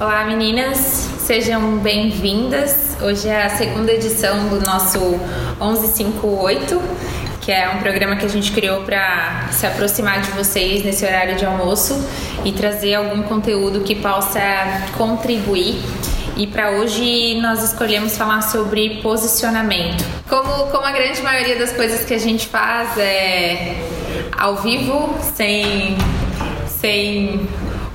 Olá meninas, sejam bem-vindas. Hoje é a segunda edição do nosso 1158, que é um programa que a gente criou para se aproximar de vocês nesse horário de almoço e trazer algum conteúdo que possa contribuir. E para hoje nós escolhemos falar sobre posicionamento. Como, como a grande maioria das coisas que a gente faz é ao vivo, sem, sem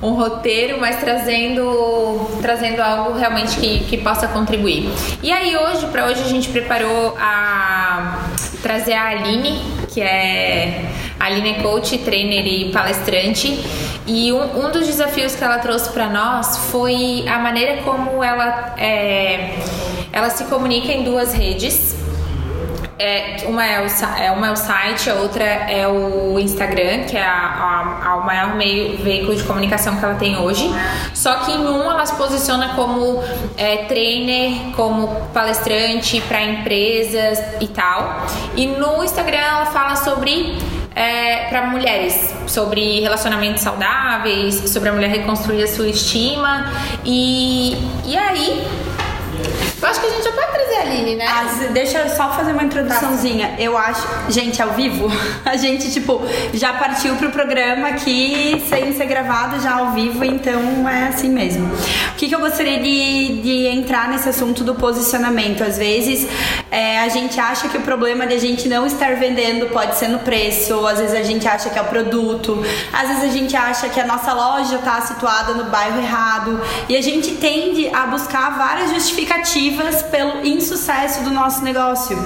um roteiro, mas trazendo, trazendo algo realmente que, que possa contribuir. E aí hoje, para hoje a gente preparou a trazer a Aline, que é a Aline é coach, trainer e palestrante. E um, um dos desafios que ela trouxe para nós foi a maneira como ela, é, ela se comunica em duas redes. É, uma, é o, é, uma é o site, a outra é o Instagram, que é a, a, a, o maior meio, veículo de comunicação que ela tem hoje. Só que em um ela se posiciona como é, trainer, como palestrante para empresas e tal. E no Instagram ela fala sobre é, para mulheres sobre relacionamentos saudáveis, sobre a mulher reconstruir a sua estima e, e aí eu acho que a gente já pode Aline, né? As, deixa eu só fazer uma introduçãozinha. Eu acho. Gente, ao vivo, a gente, tipo, já partiu pro programa aqui sem ser gravado, já ao vivo, então é assim mesmo. O que, que eu gostaria de, de entrar nesse assunto do posicionamento? Às vezes é, a gente acha que o problema de a gente não estar vendendo pode ser no preço, às vezes a gente acha que é o produto, às vezes a gente acha que a nossa loja está situada no bairro errado, e a gente tende a buscar várias justificativas pelo insucesso do nosso negócio.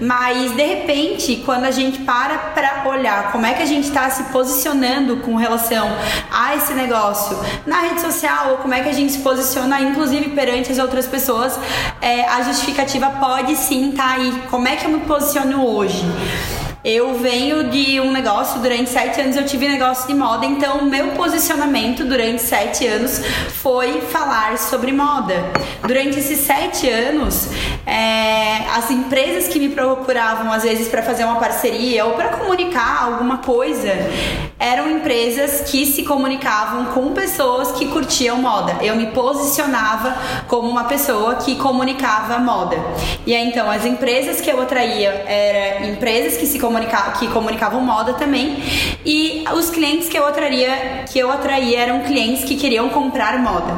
Mas de repente, quando a gente para para olhar como é que a gente está se posicionando com relação a esse negócio na rede social, ou como é que a gente se posiciona, inclusive perante as outras pessoas, é, a justificativa pode sim estar tá aí. Como é que eu me posiciono hoje? Eu venho de um negócio, durante sete anos eu tive negócio de moda, então meu posicionamento durante sete anos foi falar sobre moda. Durante esses sete anos, é, as empresas que me procuravam às vezes para fazer uma parceria ou para comunicar alguma coisa eram empresas que se comunicavam com pessoas que curtiam moda. Eu me posicionava como uma pessoa que comunicava moda. E aí, então as empresas que eu atraía eram empresas que se comunicavam comunica que comunicavam moda também. E os clientes que eu atraía, que eu atraía eram clientes que queriam comprar moda.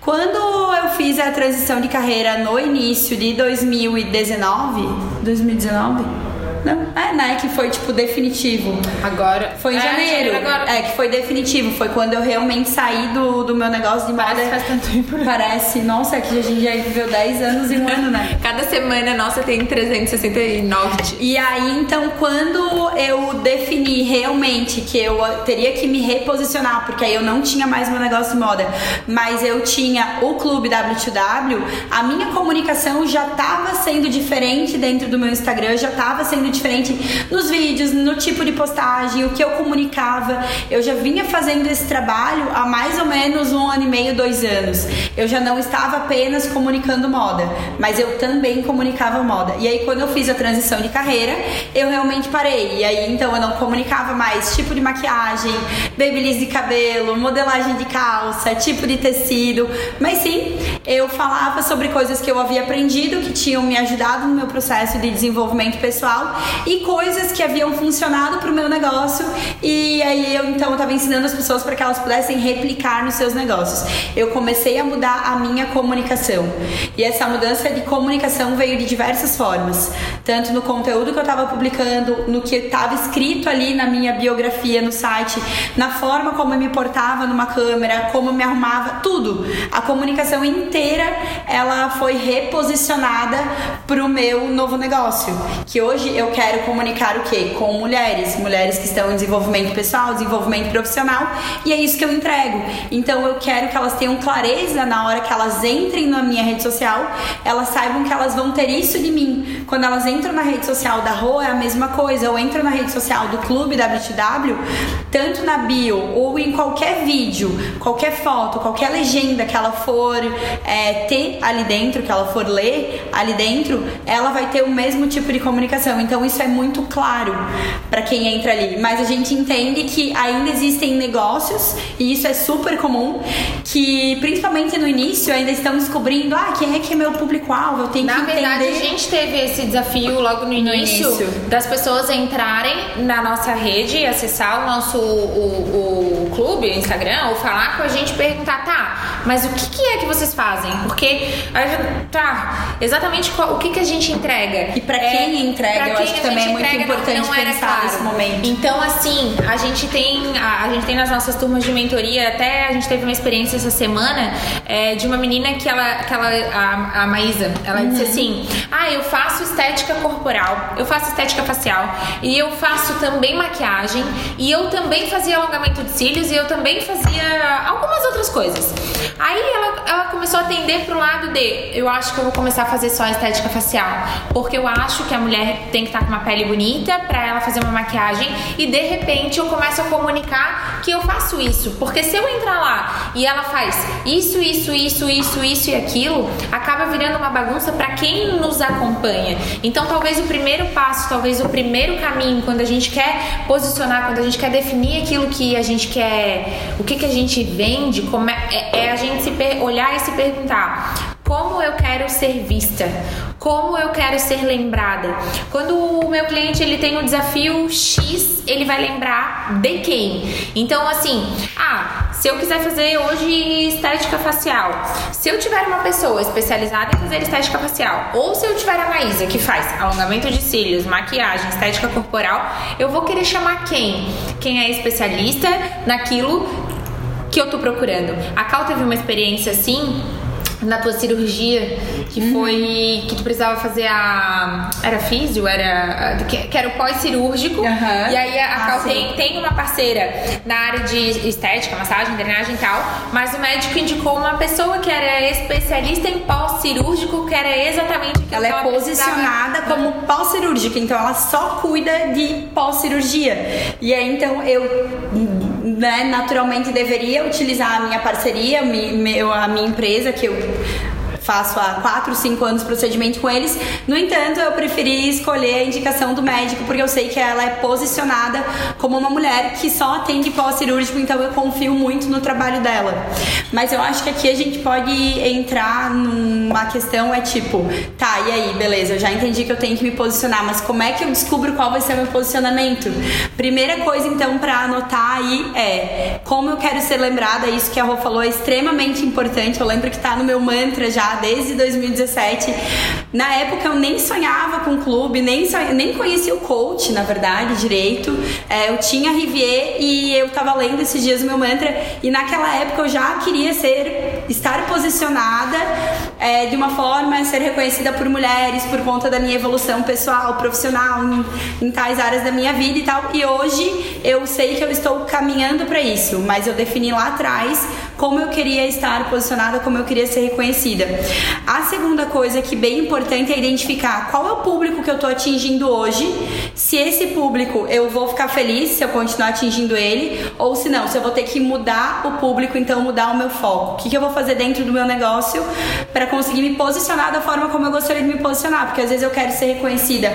Quando eu fiz a transição de carreira no início de 2019, 2019 não, é, né? Que foi, tipo, definitivo. Agora. Foi em é, janeiro. Agora. É, que foi definitivo. Foi quando eu realmente saí do, do meu negócio de moda. Parece faz tanto tempo. Parece. Nossa, é que a gente já viveu 10 anos em um ano, né? Cada semana, nossa, tem 369 dias. E aí, então, quando eu defini realmente que eu teria que me reposicionar, porque aí eu não tinha mais meu negócio de moda, mas eu tinha o clube W2W, a minha comunicação já estava sendo diferente dentro do meu Instagram, já estava sendo diferente nos vídeos, no tipo de postagem, o que eu comunicava. Eu já vinha fazendo esse trabalho há mais ou menos um ano e meio, dois anos. Eu já não estava apenas comunicando moda, mas eu também comunicava moda. E aí, quando eu fiz a transição de carreira, eu realmente parei. E aí, então, eu não comunicava mais tipo de maquiagem, babyliss de cabelo, modelagem de calça, tipo de tecido, mas sim, eu falava sobre coisas que eu havia aprendido, que tinham me ajudado no meu processo de desenvolvimento pessoal e coisas que haviam funcionado para o meu negócio e aí eu então estava ensinando as pessoas para que elas pudessem replicar nos seus negócios. Eu comecei a mudar a minha comunicação e essa mudança de comunicação veio de diversas formas, tanto no conteúdo que eu estava publicando, no que estava escrito ali na minha biografia no site, na forma como eu me portava numa câmera, como eu me arrumava, tudo. A comunicação inteira ela foi reposicionada para o meu novo negócio, que hoje eu quero comunicar o quê? Com mulheres, mulheres que estão em desenvolvimento pessoal, desenvolvimento profissional, e é isso que eu entrego. Então eu quero que elas tenham clareza na hora que elas entrem na minha rede social, elas saibam que elas vão ter isso de mim. Quando elas entram na rede social da Rua é a mesma coisa, ou entram na rede social do Clube WTW, tanto na bio ou em qualquer vídeo, qualquer foto, qualquer legenda que ela for é, ter ali dentro, que ela for ler ali dentro, ela vai ter o mesmo tipo de comunicação. Então Então isso é muito claro para quem entra ali. Mas a gente entende que ainda existem negócios, e isso é super comum, que principalmente no início ainda estão descobrindo, ah, quem é que é meu público-alvo, eu tenho Na que entender. verdade, a gente teve esse desafio logo no início, início. das pessoas entrarem na nossa rede, acessar o nosso o, o clube, o Instagram, ou falar com a gente e perguntar, tá, mas o que, que é que vocês fazem? Porque, tá, exatamente o que, que a gente entrega? E pra quem entrega, pra quem acho que também é muito não- importante não era pensar claro. nesse momento. Então, assim, a gente tem a, a gente tem nas nossas turmas de mentoria, até a gente teve uma experiência essa semana é, de uma menina que ela, que ela a, a Maísa, ela disse Uhum. assim: Ah, eu faço estética corporal, eu faço estética facial, e eu faço também maquiagem, e eu também fazia alongamento de cílios, e eu também fazia algumas outras coisas. Aí ela, ela começou a atender pro lado de eu acho que eu vou começar a fazer só estética facial, porque eu acho que a mulher tem que estar com uma pele bonita pra ela fazer uma maquiagem e de repente eu começo a comunicar que eu faço isso, porque se eu entrar lá e ela faz isso, isso, isso, isso, isso e aquilo, acaba virando uma bagunça pra quem nos acompanha. Então talvez o primeiro passo, talvez o primeiro caminho quando a gente quer posicionar, quando a gente quer definir aquilo que a gente quer, o que que a gente vende, como é, é- é a gente se olhar e se perguntar como eu quero ser vista, como eu quero ser lembrada. Quando o meu cliente ele tem um desafio X, ele vai lembrar de quem? Então assim, ah, se eu quiser fazer hoje estética facial, se eu tiver uma pessoa especializada em fazer estética facial, ou se eu tiver a Maísa que faz alongamento de cílios, maquiagem, estética corporal, eu vou querer chamar quem? Quem é especialista naquilo que eu tô procurando. A Cal teve uma experiência assim na tua cirurgia que foi que tu precisava fazer a era físio era que, que era o pós-cirúrgico Aham. e aí a, a Ah, Cal tem, tem uma parceira na área de estética massagem drenagem e tal mas o médico indicou uma pessoa que era especialista em pós-cirúrgico que era exatamente aquilo Ela que é precisava. posicionada como pós-cirúrgica, então ela só cuida de pós-cirurgia. E aí, então, eu né, naturalmente deveria utilizar a minha parceria, meu, a minha empresa, que eu faço há 4, 5 anos procedimento com eles. No entanto, eu preferi escolher a indicação do médico, porque eu sei que ela é posicionada como uma mulher que só atende pós-cirúrgico, então eu confio muito no trabalho dela. Mas eu acho que aqui a gente pode entrar numa questão, é tipo, tá, e aí, beleza, eu já entendi que eu tenho que me posicionar, mas como é que eu descubro qual vai ser o meu posicionamento? Primeira coisa, então, pra anotar aí é como eu quero ser lembrada, isso que a Rô falou é extremamente importante. Eu lembro que tá no meu mantra já desde 2017. Na época eu nem sonhava com clube, nem, sonha- nem conhecia o coach, na verdade, direito. É, eu tinha Rivier e eu tava lendo esses dias o meu mantra e naquela época eu já queria ser, estar posicionada é, de uma forma, ser reconhecida por mulheres por conta da minha evolução pessoal, profissional, em, em tais áreas da minha vida e tal. E hoje eu sei que eu estou caminhando para isso, mas eu defini lá atrás como eu queria estar posicionada, como eu queria ser reconhecida. A segunda coisa que bem importante é identificar qual é o público que eu tô atingindo hoje, se esse público eu vou ficar feliz se eu continuar atingindo ele, ou se não, se eu vou ter que mudar o público, então mudar o meu foco. O que, que eu vou fazer dentro do meu negócio para conseguir me posicionar da forma como eu gostaria de me posicionar, porque às vezes eu quero ser reconhecida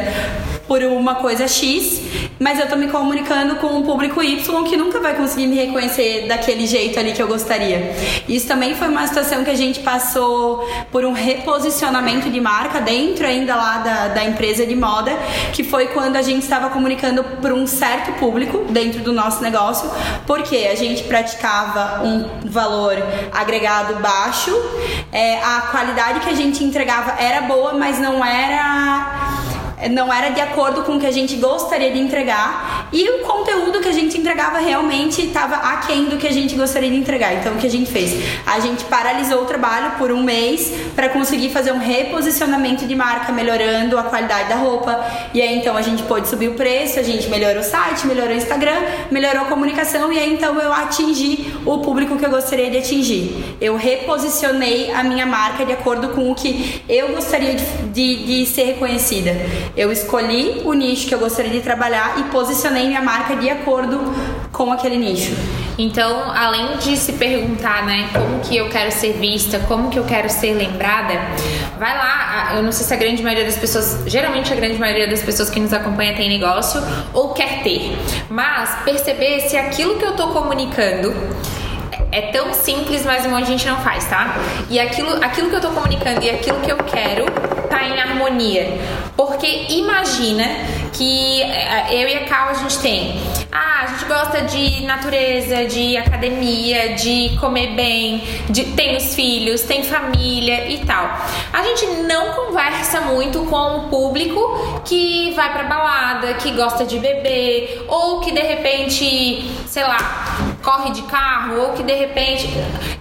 por uma coisa X, mas eu tô me comunicando com um público Y que nunca vai conseguir me reconhecer daquele jeito ali que eu gostaria. Isso também foi uma situação que a gente passou por um reposicionamento de marca dentro ainda lá da, da empresa de moda, que foi quando a gente estava comunicando para um certo público dentro do nosso negócio, porque a gente praticava um valor agregado baixo, é, a qualidade que a gente entregava era boa, mas não era não era de acordo com o que a gente gostaria de entregar e o conteúdo que a gente entregava realmente estava aquém do que a gente gostaria de entregar. Então, o que a gente fez? A gente paralisou o trabalho por um mês para conseguir fazer um reposicionamento de marca, melhorando a qualidade da roupa. E aí, então, a gente pôde subir o preço, a gente melhorou o site, melhorou o Instagram, melhorou a comunicação e aí, então, eu atingi o público que eu gostaria de atingir. Eu reposicionei a minha marca de acordo com o que eu gostaria de, de, de ser reconhecida. Eu escolhi o nicho que eu gostaria de trabalhar e posicionei minha marca de acordo com aquele nicho. Então, além de se perguntar, né, como que eu quero ser vista, como que eu quero ser lembrada, vai lá. Eu não sei se a grande maioria das pessoas, geralmente a grande maioria das pessoas que nos acompanha tem negócio ou quer ter, mas perceber se aquilo que eu tô comunicando é tão simples, mas um monte de gente não faz, tá? E aquilo, aquilo que eu tô comunicando e aquilo que eu quero tá em harmonia. Porque imagina que eh, eu e a Cal a gente tem. Ah, a gente gosta de natureza, de academia, de comer bem, de tem os filhos, tem família e tal. A gente não conversa muito com o público que vai pra balada, que gosta de beber, ou que de repente, sei lá, corre de carro, ou que de repente.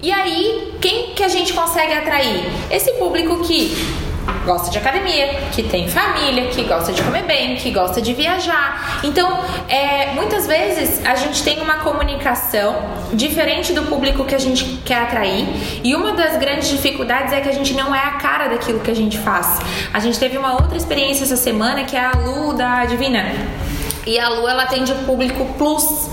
E aí, quem que a gente consegue atrair? Esse público que gosta de academia, que tem família, que gosta de comer bem, que gosta de viajar. Então, é, muitas vezes a gente tem uma comunicação diferente do público que a gente quer atrair. E uma das grandes dificuldades é que a gente não é a cara daquilo que a gente faz. A gente teve uma outra experiência essa semana que é a Lu da Divina. E a Lu ela atende o público plus.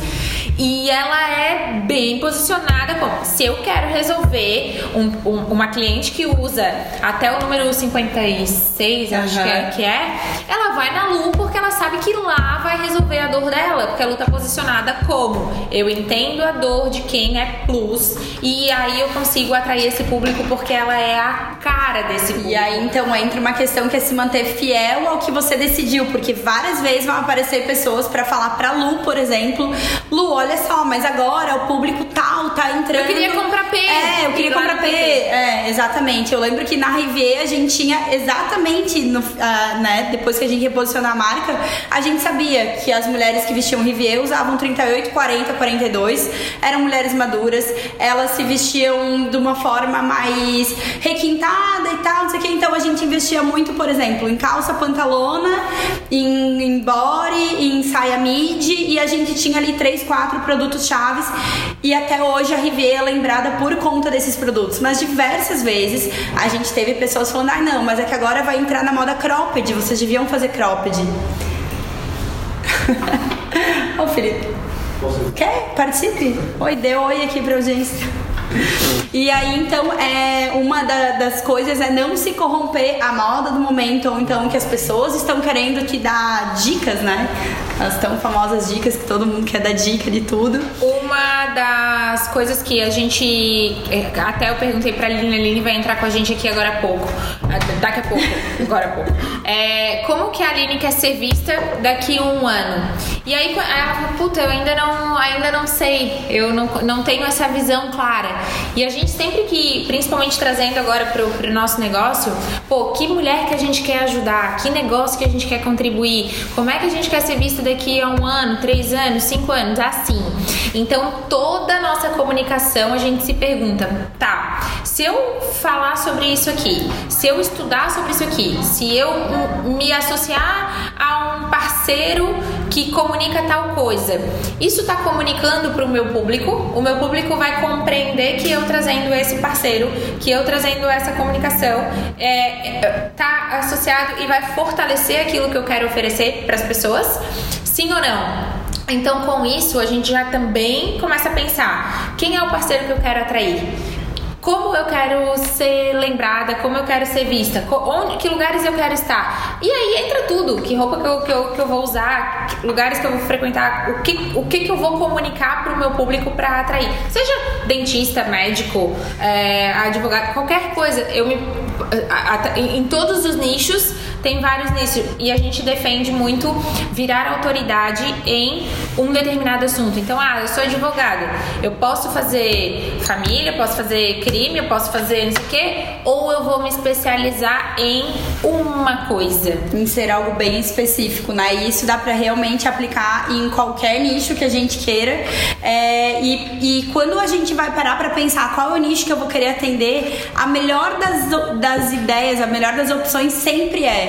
E ela é bem posicionada como se eu quero resolver um, um, uma cliente que usa até o número 56, uhum. acho que é, que é, ela vai na Lu porque ela sabe que lá vai resolver a dor dela, porque a Lu tá posicionada como eu entendo a dor de quem é plus e aí eu consigo atrair esse público porque ela é a cara desse público. E aí então entra uma questão que é se manter fiel ao que você decidiu, porque várias vezes vão aparecer pessoas para falar pra Lu, por exemplo, Lu, olha olha só, mas agora o público tal tá entrando. Eu queria comprar P. É, eu queria comprar P. É, exatamente. Eu lembro que na Rivier a gente tinha exatamente, no, uh, né, depois que a gente reposicionou a marca, a gente sabia que as mulheres que vestiam Rivier usavam 38, 40, 42, eram mulheres maduras, elas se vestiam de uma forma mais requintada e tal, não sei o que. Então a gente investia muito, por exemplo, em calça pantalona, em, em body, em saia mid, e a gente tinha ali três, quatro quatro produtos chaves e até hoje a Rivier é lembrada por conta desses produtos. Mas diversas vezes a gente teve pessoas falando: ah, não, mas é que agora vai entrar na moda cropped, vocês deviam fazer cropped. Ô Felipe, quer? Participe? Oi, dê oi aqui pra audiência. E aí, então, é, uma da, das coisas é não se corromper a moda do momento, ou então que as pessoas estão querendo te dar dicas, né? As tão famosas dicas que todo mundo quer dar dica de tudo. Uma das coisas que a gente. É, até eu perguntei pra Aline, a Aline vai entrar com a gente aqui agora a pouco. Daqui a pouco, agora a pouco. É, como que a Aline quer ser vista daqui a um ano? E aí ela puta, eu ainda não, ainda não sei, eu não, não tenho essa visão clara. E a gente sempre que, principalmente trazendo agora pro, pro nosso negócio, pô, que mulher que a gente quer ajudar, que negócio que a gente quer contribuir, como é que a gente quer ser vista daqui a um ano, três anos, cinco anos, assim. Então toda a nossa comunicação a gente se pergunta, tá, se eu falar sobre isso aqui, se eu estudar sobre isso aqui, se eu me associar a um parceiro que comunica tal coisa, isso está comunicando para o meu público, o meu público vai compreender que eu trazendo esse parceiro, que eu trazendo essa comunicação, é, é tá associado e vai fortalecer aquilo que eu quero oferecer para as pessoas, sim ou não? Então, com isso, a gente já também começa a pensar: quem é o parceiro que eu quero atrair? como eu quero ser lembrada, como eu quero ser vista, onde, que lugares eu quero estar. E aí entra tudo, que roupa que eu, que eu, que eu vou usar, lugares que eu vou frequentar, o que, o que, que eu vou comunicar para o meu público para atrair. Seja dentista, médico, é, advogado, qualquer coisa. Eu me, em todos os nichos tem vários nichos e a gente defende muito virar autoridade em um determinado assunto. Então, ah, eu sou advogada, eu posso fazer família, eu posso fazer crime, eu posso fazer não sei o quê, ou eu vou me especializar em uma coisa. Em ser algo bem específico, né? E isso dá para realmente aplicar em qualquer nicho que a gente queira. É, e, e quando a gente vai parar para pensar qual é o nicho que eu vou querer atender, a melhor das, das ideias, a melhor das opções sempre é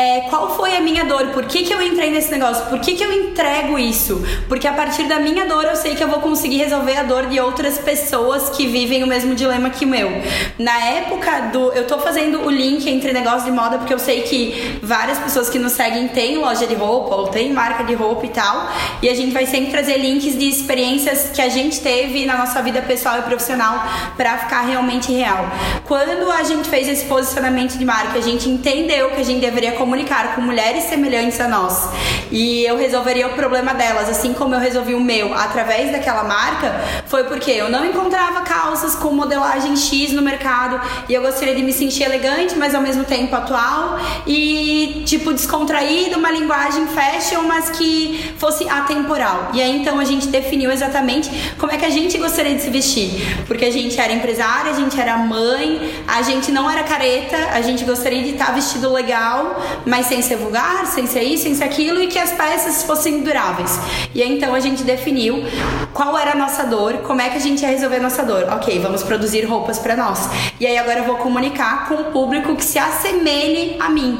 é, qual foi a minha dor, por que, que eu entrei nesse negócio, por que, que eu entrego isso, porque a partir da minha dor eu sei que eu vou conseguir resolver a dor de outras pessoas que vivem o mesmo dilema que o meu. Na época do. Eu tô fazendo o link entre negócio de moda porque eu sei que várias pessoas que nos seguem têm loja de roupa ou têm marca de roupa e tal, e a gente vai sempre trazer links de experiências que a gente teve na nossa vida pessoal e profissional para ficar realmente real. Quando a gente fez esse posicionamento de marca, a gente entendeu que a gente deveria comunicar com mulheres semelhantes a nós e eu resolveria o problema delas, assim como eu resolvi o meu através daquela marca, foi porque eu não encontrava calças com modelagem X no mercado e eu gostaria de me sentir elegante, mas ao mesmo tempo atual e tipo descontraído, uma linguagem fashion, mas que fosse atemporal. E aí então a gente definiu exatamente como é que a gente gostaria de se vestir, porque a gente era empresária, a gente era mãe, a gente não era careta, a gente gostaria de estar vestido legal, mas sem ser vulgar, sem ser isso, sem ser aquilo e que as peças fossem duráveis. E aí então a gente definiu qual era a nossa dor, como é que a gente ia resolver a nossa dor. Ok, vamos produzir roupas para nós. E aí agora eu vou comunicar com o público que se assemelhe a mim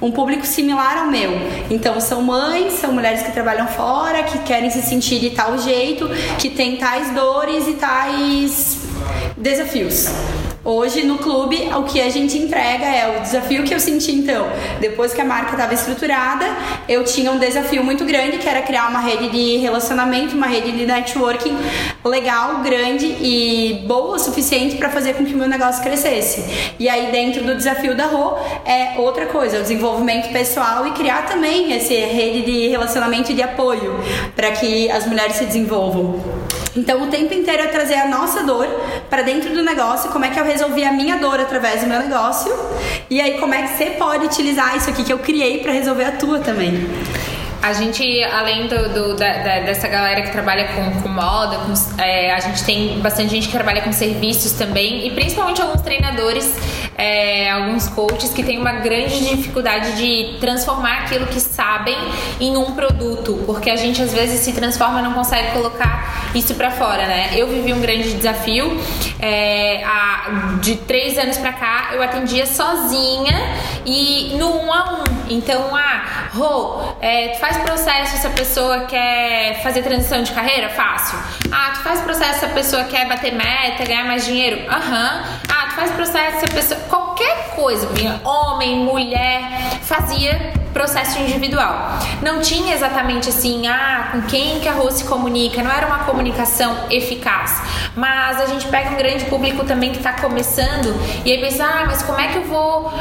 um público similar ao meu. Então são mães, são mulheres que trabalham fora, que querem se sentir de tal jeito, que têm tais dores e tais desafios. Hoje no clube, o que a gente entrega é o desafio que eu senti então. Depois que a marca estava estruturada, eu tinha um desafio muito grande que era criar uma rede de relacionamento, uma rede de networking legal, grande e boa o suficiente para fazer com que o meu negócio crescesse. E aí dentro do desafio da Rô é outra coisa, o desenvolvimento pessoal e criar também essa rede de relacionamento e de apoio para que as mulheres se desenvolvam. Então, o tempo inteiro é trazer a nossa dor para dentro do negócio, como é que eu resolvi a minha dor através do meu negócio, e aí como é que você pode utilizar isso aqui que eu criei para resolver a tua também. A gente, além do, do da, da, dessa galera que trabalha com, com moda, com, é, a gente tem bastante gente que trabalha com serviços também, e principalmente alguns treinadores, é, alguns coaches que têm uma grande dificuldade de transformar aquilo que sabem em um produto, porque a gente às vezes se transforma e não consegue colocar isso para fora, né? Eu vivi um grande desafio, é, a, de três anos pra cá eu atendia sozinha e no um a um. Então, ah, Rô, é, faz processo se a pessoa quer fazer transição de carreira? Fácil. Ah, tu faz processo se a pessoa quer bater meta, ganhar mais dinheiro? Aham. Uhum. Ah, tu faz processo se a pessoa. Qualquer coisa, homem, mulher, fazia processo individual. Não tinha exatamente assim, ah, com quem que a Rô se comunica, não era uma comunicação eficaz. Mas a gente pega um grande público também que está começando e aí pensa, ah, mas como é que eu vou,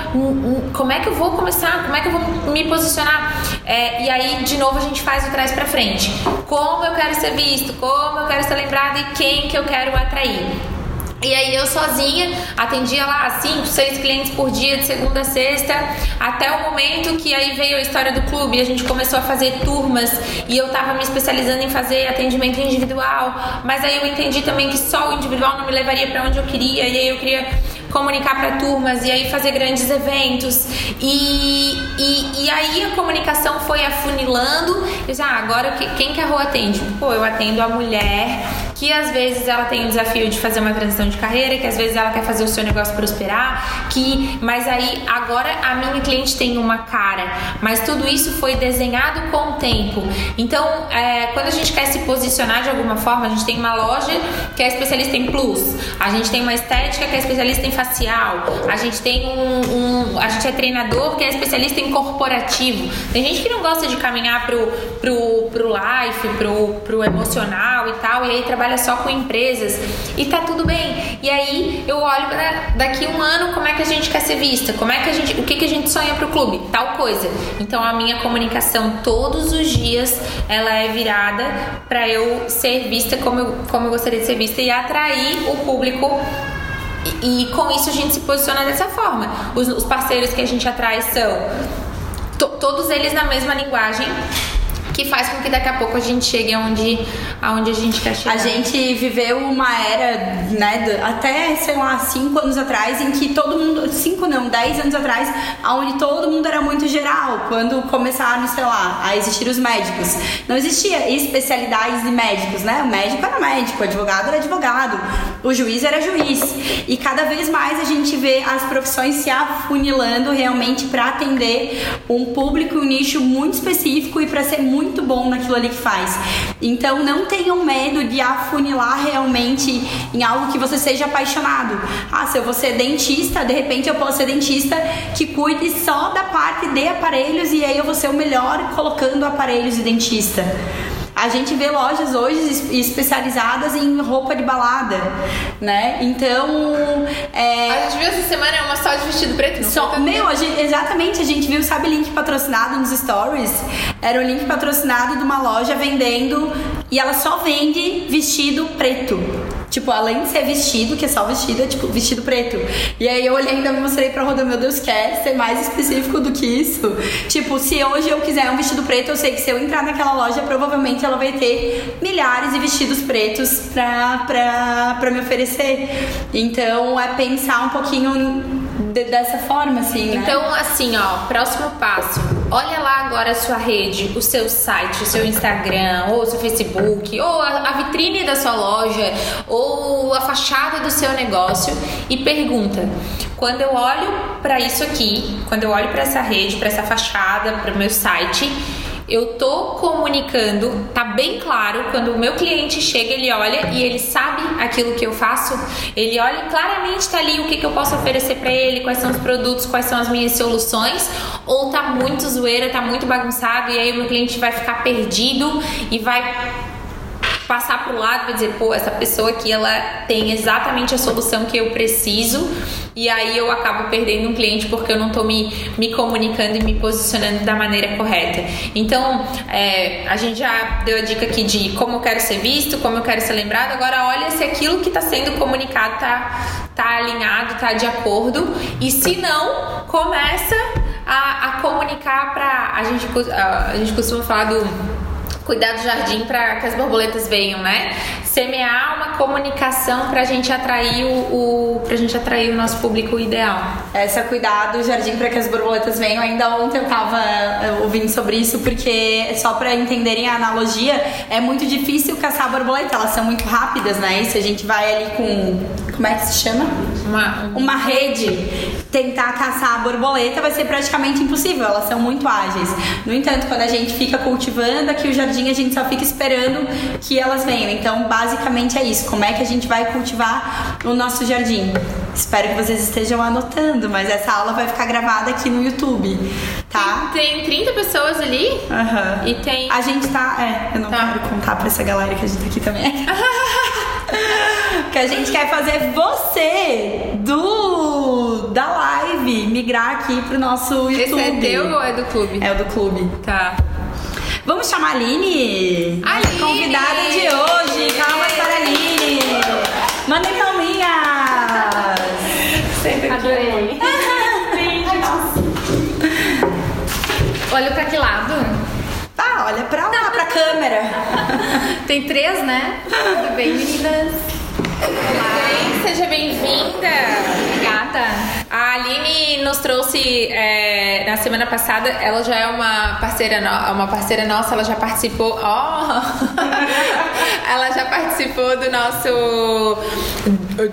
como é que eu vou começar, como é que eu vou me posicionar? É, e aí, de novo, a gente faz o trás para frente. Como eu quero ser visto, como eu quero ser lembrado e quem que eu quero atrair. E aí eu sozinha atendia lá cinco, seis clientes por dia de segunda a sexta, até o momento que aí veio a história do clube, a gente começou a fazer turmas e eu tava me especializando em fazer atendimento individual, mas aí eu entendi também que só o individual não me levaria para onde eu queria, e aí eu queria comunicar para turmas e aí fazer grandes eventos. E, e, e aí a comunicação foi afunilando. Eu disse, ah, agora quem que a rua atende? Pô, eu atendo a mulher que às vezes ela tem o desafio de fazer uma transição de carreira, que às vezes ela quer fazer o seu negócio prosperar, que mas aí agora a minha cliente tem uma cara, mas tudo isso foi desenhado com o tempo. Então, é, quando a gente quer se posicionar de alguma forma, a gente tem uma loja que é especialista em plus, a gente tem uma estética que é especialista em facial, a gente tem um, um a gente é treinador que é especialista em corporativo. Tem gente que não gosta de caminhar pro pro pro life, pro pro emocional e tal, e aí trabalha trabalha só com empresas e tá tudo bem. E aí eu olho para daqui um ano como é que a gente quer ser vista, como é que a gente, o que que a gente sonha pro clube, tal coisa. Então a minha comunicação todos os dias ela é virada para eu ser vista como eu, como eu gostaria de ser vista e atrair o público e, e, com isso a gente se posiciona dessa forma. Os, os parceiros que a gente atrai são to, todos eles na mesma linguagem que faz com que daqui a pouco a gente chegue aonde, aonde a gente quer chegar. A gente viveu uma era, né, até, sei lá, cinco anos atrás, em que todo mundo, cinco não, dez anos atrás, onde todo mundo era muito geral, quando começaram, sei lá, a existir os médicos. Não existia especialidades de médicos, né? O médico era médico, o advogado era advogado, o juiz era juiz. E cada vez mais a gente vê as profissões se afunilando realmente para atender um público, um nicho muito específico e para ser muito bom naquilo ali que faz. Então não tenham medo de afunilar realmente em algo que você seja apaixonado. Ah, se eu vou ser dentista, de repente eu posso ser dentista que cuide só da parte de aparelhos e aí eu vou ser o melhor colocando aparelhos de dentista. A gente vê lojas hoje especializadas em roupa de balada, né? Então. É... A gente viu essa semana uma só de vestido preto, não só, Meu, a gente, exatamente, a gente viu, sabe, link patrocinado nos stories? Era um link patrocinado de uma loja vendendo e ela só vende vestido preto. Tipo, além de ser vestido, que é só vestido, é tipo vestido preto. E aí eu olhei ainda me mostrei pra Roda, meu Deus, quer ser mais específico do que isso? Tipo, se hoje eu quiser um vestido preto, eu sei que se eu entrar naquela loja, provavelmente ela vai ter milhares de vestidos pretos pra, pra, pra me oferecer. Então é pensar um pouquinho de, dessa forma, assim. Né? Então, assim, ó, próximo passo. Olha lá agora a sua rede, o seu site, o seu Instagram, ou o seu Facebook, ou a, a vitrine da sua loja, ou a fachada do seu negócio e pergunta: quando eu olho para isso aqui, quando eu olho para essa rede, para essa fachada, para o meu site, eu tô comunicando, tá bem claro, quando o meu cliente chega, ele olha e ele sabe aquilo que eu faço, ele olha e claramente tá ali o que, que eu posso oferecer para ele, quais são os produtos, quais são as minhas soluções, ou tá muito zoeira, tá muito bagunçado e aí o meu cliente vai ficar perdido e vai passar pro lado e dizer, pô, essa pessoa aqui ela tem exatamente a solução que eu preciso e aí eu acabo perdendo um cliente porque eu não estou me, me comunicando e me posicionando da maneira correta. Então, é, a gente já deu a dica aqui de como eu quero ser visto, como eu quero ser lembrado. Agora, olha se aquilo que está sendo comunicado tá, tá alinhado, tá de acordo. E se não, começa a, a comunicar para a gente a, a gente costuma falar do cuidar do jardim para que as borboletas venham, né? Semear uma comunicação para a gente atrair o, para gente atrair o nosso público ideal. Essa cuidar do jardim para que as borboletas venham. Ainda ontem eu tava eh, ouvindo sobre isso porque só para entenderem a analogia é muito difícil caçar borboleta. Elas são muito rápidas, né? E se a gente vai ali com como é que se chama? Uma, uma rede tentar caçar a borboleta vai ser praticamente impossível, elas são muito ágeis. No entanto, quando a gente fica cultivando aqui o jardim, a gente só fica esperando que elas venham. Então, basicamente é isso. Como é que a gente vai cultivar o nosso jardim? Espero que vocês estejam anotando, mas essa aula vai ficar gravada aqui no YouTube, tá? Tem, tem 30 pessoas ali? Aham. Uhum. E tem. A gente tá. É, eu não tá. quero contar pra essa galera que a gente tá aqui também. que a gente quer fazer você do da live migrar aqui pro nosso YouTube. Esse é teu ou é do clube? É o do clube. Tá. Vamos chamar a Aline? Aline! Convidada de hoje. Calma Olha pra que lado? Ah, olha pra lá, pra câmera. Tem três, né? Tudo bem, meninas? Olá. Seja bem-vinda. Obrigada. A Aline nos trouxe é, na semana passada. Ela já é uma parceira, no, uma parceira nossa. Ela já participou. Ó, oh, ela já participou do nosso.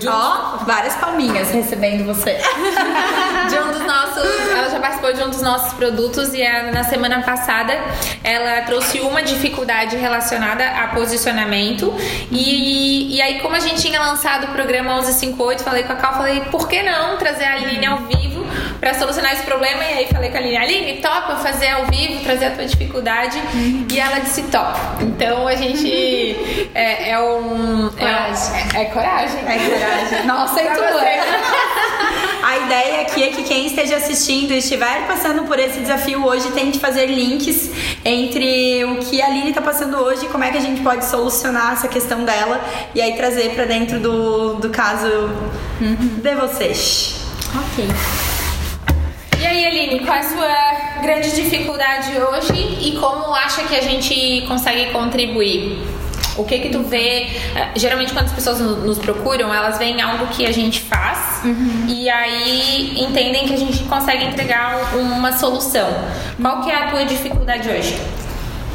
Ó, oh, várias palminhas recebendo você. de um dos nossos. Ela já participou de um dos nossos produtos e na semana passada ela trouxe uma dificuldade relacionada a posicionamento. E, e aí, como a gente tinha lançado o programa 1158, falei com a Cal, falei, por que não trazer a Aline ao vivo para solucionar esse problema. E aí falei com a Aline, Aline, topa fazer ao vivo, trazer a tua dificuldade. Uhum. E ela disse top. Então a gente é, é um. Coragem. É, é, coragem. É coragem. Nossa, tu A ideia aqui é que quem esteja assistindo e estiver passando por esse desafio hoje tente fazer links entre o que a Aline está passando hoje e como é que a gente pode solucionar essa questão dela e aí trazer para dentro do, do caso uhum. de vocês. Ok. E E aí, Aline, qual é a sua grande dificuldade hoje e como acha que a gente consegue contribuir? O que que tu vê? Eh, geralmente quando as pessoas nos procuram, elas veem algo que a gente faz uhum. e aí entendem que a gente consegue entregar uma solução. Qual que é a tua dificuldade hoje?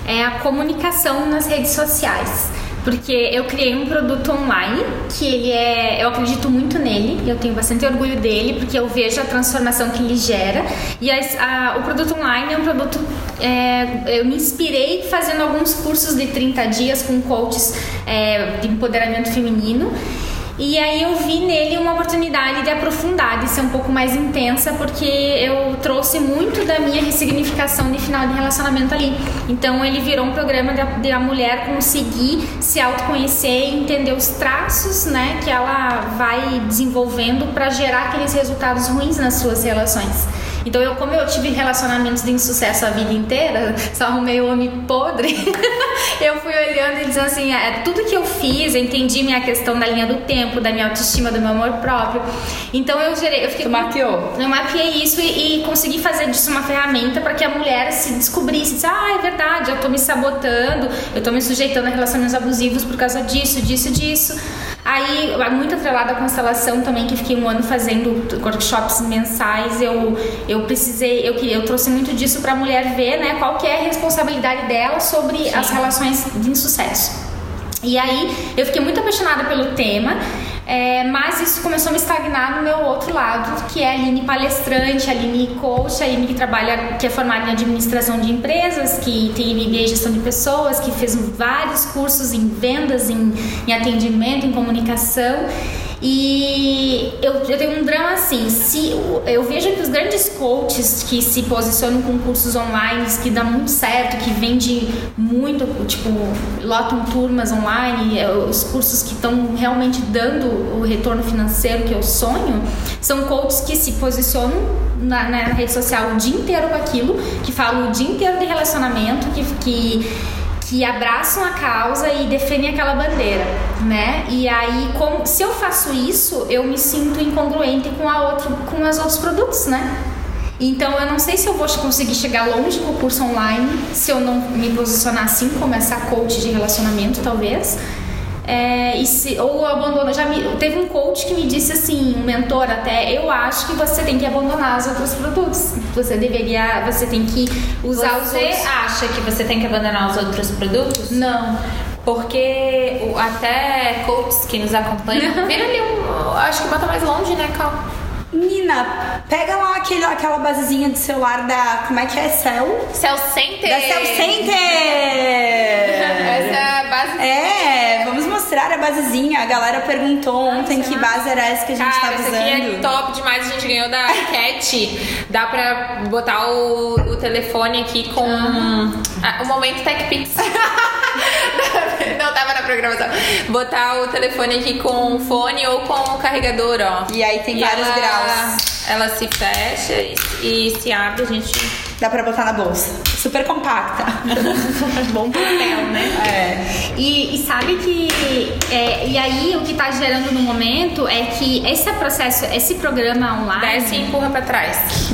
É a comunicação nas redes sociais porque eu criei um produto online que ele é, eu acredito muito nele, eu tenho bastante orgulho dele porque eu vejo a transformação que ele gera. E a, o produto online é um produto é, eu me inspirei fazendo alguns cursos de 30 dias com coaches é, de empoderamento feminino e aí eu vi nele uma oportunidade de aprofundar, de ser um pouco mais intensa, porque eu trouxe muito da minha ressignificação de final de relacionamento ali. Então ele virou um programa de, a mulher conseguir se autoconhecer entender os traços, né, que ela vai desenvolvendo para gerar aqueles resultados ruins nas suas relações. Então, eu, como eu tive relacionamentos de insucesso a vida inteira, só arrumei o homem podre, eu fui olhando e dizendo assim: é, tudo que eu fiz, eu entendi minha questão da linha do tempo, da minha autoestima, do meu amor próprio. Então, eu gerei. Eu fiquei, tu mapeou? Eu mapeei isso e, e consegui fazer disso uma ferramenta para que a mulher se descobrisse: disse, ah, é verdade, eu tô me sabotando, eu tô me sujeitando a relacionamentos abusivos por causa disso, disso, disso. Aí, muito atrelada à constelação também, que fiquei um ano fazendo workshops mensais, eu, eu precisei, eu, eu trouxe muito disso para a mulher ver, né, qual que é a responsabilidade dela sobre Sim. as relações de insucesso. E aí, eu fiquei muito apaixonada pelo tema. É, mas isso começou a me estagnar no meu outro lado, que é a Aline palestrante, a Aline coach, a Aline que trabalha, que é formada em administração de empresas, que tem MBA em gestão de pessoas, que fez vários cursos em vendas, em, em atendimento, em comunicação. E eu, eu tenho um drama assim, se eu vejo que os grandes coaches que se posicionam com cursos online, que dá muito certo, que vende muito, tipo, lotam turmas online, é, os cursos que estão realmente dando o retorno financeiro que eu sonho, são coaches que se posicionam na, na rede social o dia inteiro com aquilo, que falam o dia inteiro de relacionamento, que, que que abraçam a causa e defendem aquela bandeira, né? E aí, como, se eu faço isso, eu me sinto incongruente com a outro, com os outros produtos, né? Então eu não sei se eu vou conseguir chegar longe com o curso online, se eu não me posicionar assim como essa coach de relacionamento, talvez. É, e se, ou abandono. Já me, teve um coach que me disse assim, um mentor até, eu acho que você tem que abandonar os outros produtos. Você deveria, você tem que usar você os outros. Você acha que você tem que abandonar os outros produtos? Não. Porque até coaches que nos acompanham, vira ali um. Acho que bota mais longe, né, Cal? Menina, pega lá aquele, aquela basezinha de celular da. Como é que é? Cell? Cell Center! Da Cell Center! Essa base. É, a basezinha. A galera perguntou ontem que base era essa que a gente Cara, tava usando. Aqui é top demais, a gente ganhou da Cat. Dá pra botar o, o telefone aqui com ah. o momento TechPix. Não tava na programação. Botar o telefone aqui com fone ou com o carregador, ó. E aí tem e vários ela, graus. Ela se fecha e, e se abre, a gente Dá pra botar na bolsa. Super compacta. Bom papel, né? É. E, e sabe que. É, e aí o que tá gerando no momento é que esse processo, esse programa online. Desce e empurra pra trás.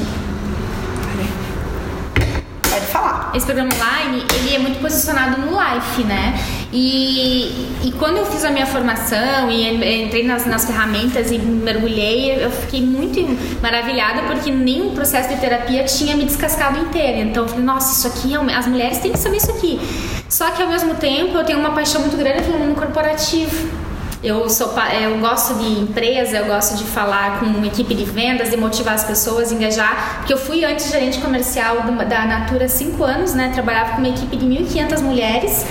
Pode falar. Esse programa online, ele é muito posicionado no life, né? E, e quando eu fiz a minha formação e entrei nas, nas ferramentas e mergulhei, eu fiquei muito maravilhada porque nem o processo de terapia tinha me descascado inteira. Então eu falei, nossa, isso aqui, as mulheres têm que saber isso aqui. Só que ao mesmo tempo eu tenho uma paixão muito grande pelo mundo corporativo. Eu, sou, eu gosto de empresa, eu gosto de falar com uma equipe de vendas, de motivar as pessoas, engajar. Porque eu fui antes gerente comercial da Natura há cinco anos, né? Trabalhava com uma equipe de 1.500 mulheres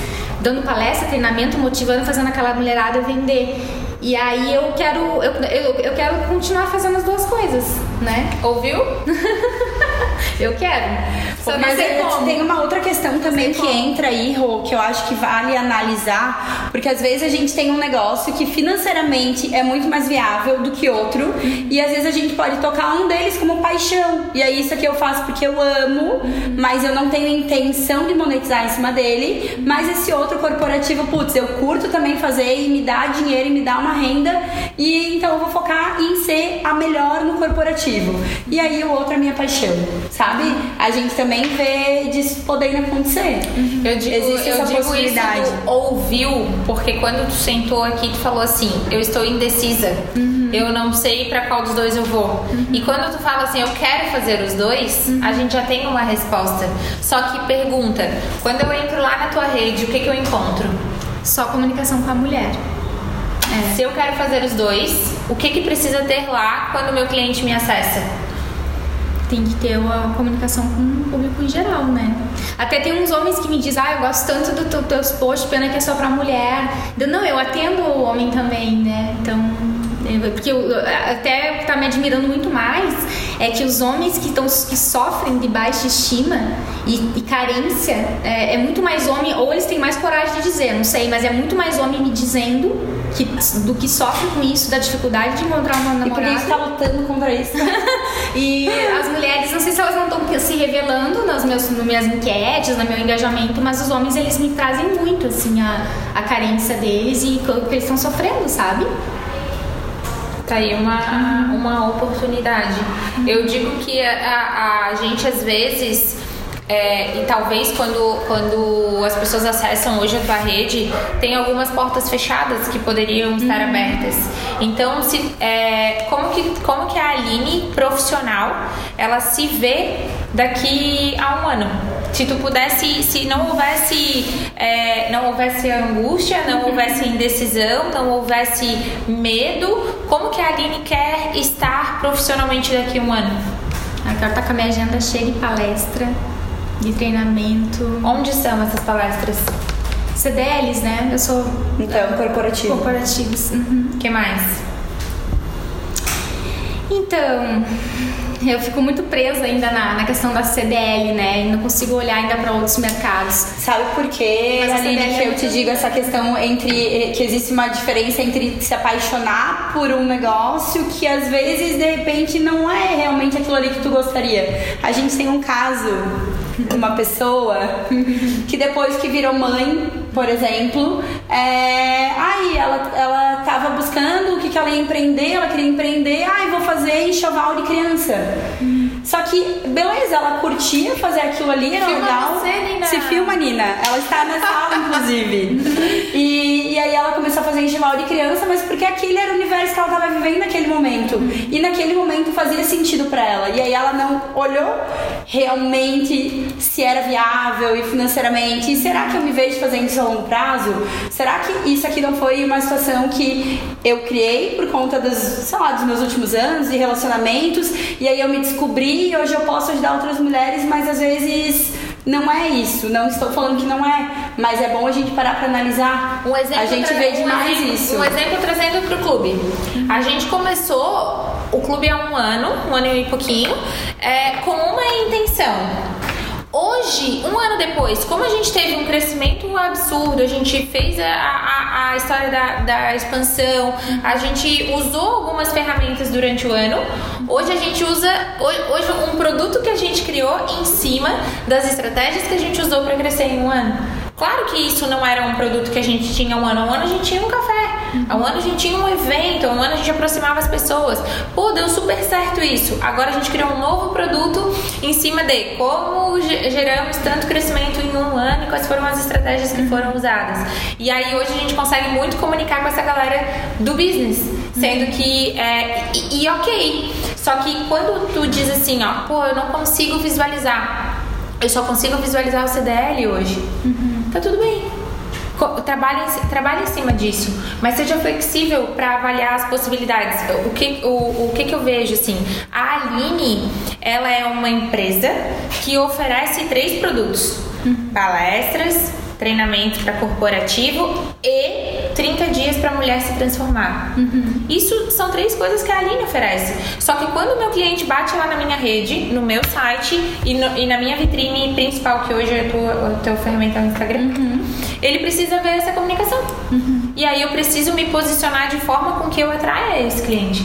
dando palestra, treinamento, motivando, fazendo aquela mulherada vender. E aí eu quero, eu, eu, eu quero continuar fazendo as duas coisas, né? Ouviu? eu quero. Só não sei como. Tem uma outra questão também que como. entra aí, Rô, que eu acho que vale analisar, porque às vezes a gente tem um negócio que financeiramente é muito mais viável do que outro, e às vezes a gente pode tocar um deles como paixão. E aí isso aqui eu faço porque eu amo, mas eu não tenho intenção de monetizar em cima dele, mas esse outro corporativo, putz, eu curto também fazer e me dá dinheiro e me dá uma renda, e então eu vou focar em ser a melhor no corporativo. E aí o outro é minha paixão, sabe? A gente também vê disso podendo acontecer. Eu digo, Existe eu essa digo possibilidade. isso do ouviu, porque quando tu sentou aqui, tu falou assim, eu estou indecisa. Uhum. Eu não sei pra qual dos dois eu vou. E quando tu fala assim, eu quero fazer os dois, Uhum. a gente já tem uma resposta. Só que pergunta, quando eu entro lá na tua rede, o que, que eu encontro? Só comunicação com a mulher. Se eu quero fazer os dois, o que, que precisa ter lá quando o meu cliente me acessa? Tem que ter uma comunicação com o público em geral, né? Até tem uns homens que me dizem, ah, eu gosto tanto dos teu, teus posts, pena que é só pra mulher. Eu, não, eu atendo o homem também, né? Então, porque eu, até o que tá me admirando muito mais é que os homens que, tão, que sofrem de baixa estima e, e carência é, é muito mais homem, ou eles têm mais coragem de dizer, não sei, mas é muito mais homem me dizendo que, do que sofre com isso, da dificuldade de encontrar uma E por que a namorada. gente tá lutando contra isso? E as mulheres, não sei se elas não estão se revelando nas meus, nas minhas enquetes, no meu engajamento, mas os homens eles me trazem muito assim a, a carência deles e o que eles estão sofrendo, sabe? Tá aí uma, uma oportunidade. Eu digo que a, a- gente às vezes, é, e talvez quando, quando as pessoas acessam hoje a tua rede, tem algumas portas fechadas que poderiam estar abertas. Então, se, é, como, que, como que a Aline, profissional, ela se vê daqui a um ano? Se tu pudesse, se não houvesse, é, não houvesse angústia, não houvesse indecisão, não houvesse medo, como que a Aline quer estar profissionalmente daqui a um ano? Quero estar com a minha agenda cheia de palestra, de treinamento, Onde são essas palestras? CDLs, né? Eu sou Então, corporativo. corporativos. Uhum. O que mais? Então, eu fico muito presa ainda na, na questão da CDL, né? E não consigo olhar ainda para outros mercados. Sabe por quê, Mas Aline, CDL que é eu te digo essa questão entre que existe uma diferença entre se apaixonar por um negócio que às vezes de repente não é realmente aquilo ali que tu gostaria. A gente tem um caso de uma pessoa que depois que virou mãe, por exemplo, é, aí ela, ela tava buscando o que, que ela ia empreender, ela queria empreender, ai, vou fazer enxoval de criança. Só que, beleza, ela curtia fazer aquilo ali, era Filma legal. você, Nina. Se filma, Nina. Ela está na sala, inclusive. E, e aí ela começou a fazer enxoval de criança, mas porque aquele era o universo que ela estava vivendo naquele momento. E naquele momento fazia sentido para ela. E aí ela não olhou realmente se era viável e financeiramente. E será que eu me vejo fazendo isso a longo prazo? Será que isso aqui não foi uma situação que eu criei por conta dos, sei lá, dos meus últimos anos e relacionamentos? E aí eu me descobri e hoje eu posso ajudar outras mulheres, mas às vezes não é isso. Não estou falando que não é, mas é bom a gente parar para analisar. Um exemplo a gente vê um demais exemplo- isso. Um exemplo trazendo pro clube. A gente começou o clube há um ano, um ano e pouquinho, é, com uma intenção. Hoje, um ano depois, como a gente teve um crescimento absurdo, a gente fez a, a, a história da, da expansão, a gente usou algumas ferramentas durante o ano. Hoje a gente usa hoje, um produto que a gente criou em cima das estratégias que a gente usou para crescer em um ano. Claro que isso não era um produto que a gente tinha um ano. Há um ano a gente tinha um café. Há um ano a gente tinha um evento. Há um ano a gente aproximava as pessoas. Pô, deu super certo isso. Agora a gente criou um novo produto em cima de como ge- geramos tanto crescimento em um ano e quais foram as estratégias que foram usadas. E aí hoje a gente consegue muito comunicar com essa galera do business. Sendo que. É, e, e ok. Só que quando tu diz assim, ó, pô, eu não consigo visualizar. Eu só consigo visualizar o CDL hoje. Tá tudo bem. Trabalhe, trabalhe em cima disso, mas seja flexível para avaliar as possibilidades. O que, o, o que, que eu vejo assim? A Aline, ela é uma empresa que oferece três produtos: palestras, treinamento para corporativo e 30 dias para mulher se transformar. Isso são três coisas que a Aline oferece. Só que quando o meu cliente bate lá na minha rede, no meu site e, no- e na minha vitrine principal, que hoje é a a tua ferramenta é o Instagram, ele precisa ver essa comunicação. E aí eu preciso me posicionar de forma com que eu atraia esse cliente.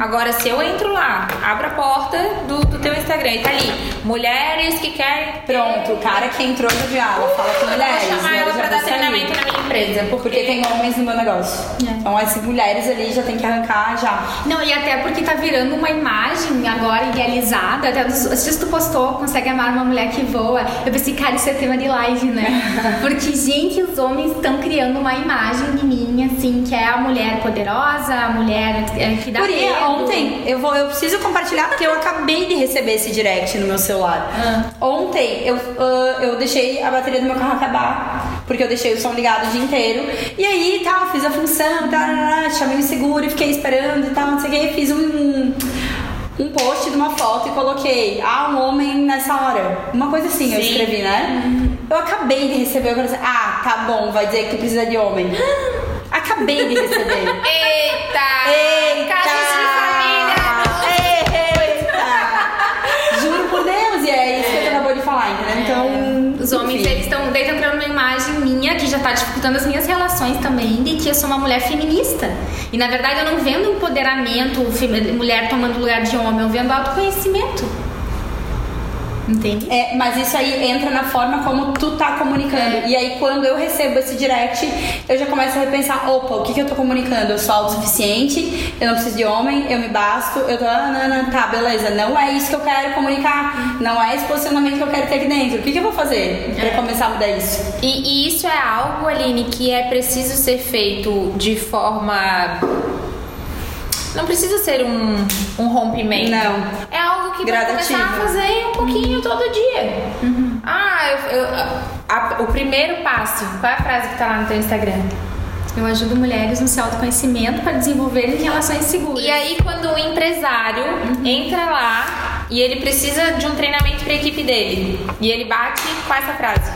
Agora, se eu entro lá, abro a porta do, do teu Instagram e tá ali, mulheres que querem. Pronto, o cara que entrou no diálogo fala com Eu mulheres. vou chamar né, ela eu pra dar sair. treinamento empresa. Porque, Porque tem homens no meu negócio. É. Então as mulheres ali já tem que arrancar já. Não, e até porque tá virando uma imagem agora idealizada. Até se tu postou, consegue amar uma mulher que voa. Eu pensei, cara, isso é tema de live, né? Porque, gente, os homens estão criando uma imagem de mim, assim, que é a mulher poderosa, a mulher é, que dá Guria, medo. ontem, eu, vou, eu preciso compartilhar porque eu acabei de receber esse direct no meu celular. Ah. Ontem eu, ah, eu deixei a bateria do meu carro acabar, porque eu deixei o som ligado o dia inteiro. E aí, tal, fiz a função, tal, chamei o seguro e fiquei esperando e tal, não sei o que. Fiz um, um post de uma foto e coloquei, ah, um homem nessa hora. Uma coisa assim eu Sim. escrevi, né? Eu acabei de receber, eu falei assim, ah, tá bom, vai dizer que precisa de homem. Acabei de receber. Eita! Eita! Os homens, eles estão daí tá uma imagem minha que já tá dificultando as minhas relações também, de que eu sou uma mulher feminista. E na verdade eu não vendo empoderamento, mulher tomando lugar de homem, eu vendo autoconhecimento. Entende? É, mas isso aí entra na forma como tu tá comunicando. E aí, quando eu recebo esse direct, eu já começo a repensar: opa, o que, que eu tô comunicando? Eu sou autossuficiente, eu não preciso de homem, eu me basto, eu tô. Ah, não, não, tá, beleza. Não é isso que eu quero comunicar. Não é esse posicionamento que eu quero ter aqui dentro. O que, que eu vou fazer pra começar a mudar isso? E, e isso é algo, Aline, que é preciso ser feito de forma. Não precisa ser um, um rompimento. Não. É algo que vai Gradativo. começar a fazer um pouquinho todo dia. Ah, eu, eu- a- o primeiro passo. Qual é a frase que tá lá no teu Instagram? Eu ajudo mulheres no seu autoconhecimento para desenvolverem relações seguras. E aí, quando o empresário entra lá e ele precisa de um treinamento para a equipe dele, e ele bate com essa frase.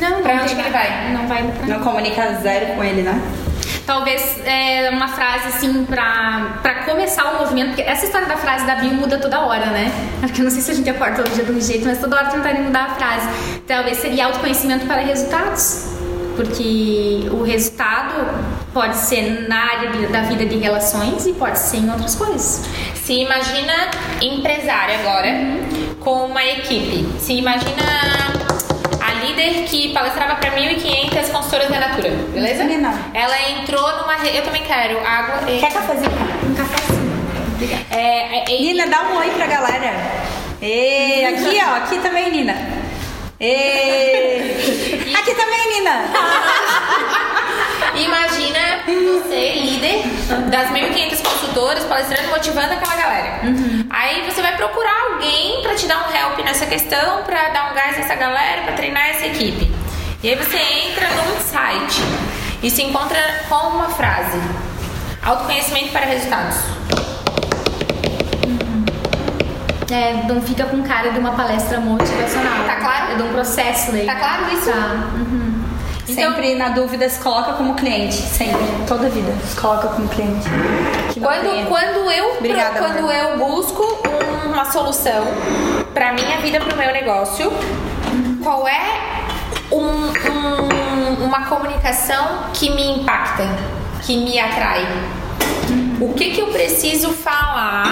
não, não Pra onde que ele vai? Não vai pra Não comunica zero com ele, né? Talvez é, uma frase assim pra começar o movimento, porque essa história da frase da Bill muda toda hora, né? Porque eu não sei se a gente acorda todo dia de um jeito, mas toda hora tentarem mudar a frase. Talvez seria autoconhecimento para resultados. Porque o resultado pode ser na área de- da vida de relações e pode ser em outras coisas. Se imagina empresária agora com uma equipe. Se imagina líder que palestrava para 1.500 consultoras da Natura, beleza? Menina. Ela entrou numa. re- Eu também quero água. e- Quer cafezinho? Um cafezinho. Obrigada. É, é, e- Nina, dá um oi pra galera. E aqui, ó, aqui também, Nina. E aqui também, Nina. Imagina você, líder das 1.500 consultoras, palestrando, motivando aquela galera. Aí você vai procurar alguém pra te dar um help nessa questão, pra dar um gás nessa galera, pra treinar essa equipe. E aí você entra num site e se encontra com uma frase: autoconhecimento para resultados. É, não fica com cara de uma palestra motivacional. Tá claro? É de um processo daí. Tá claro isso? Tá. Uhum. Então- Sempre na dúvida se coloca como cliente. Sempre. Toda vida. Se coloca como cliente. Quando, quando, eu, Obrigada, quando amor. eu busco um- uma solução pra minha vida, pro meu negócio, qual é um- um- uma comunicação que me impacta, que me atrai? O que, que eu preciso falar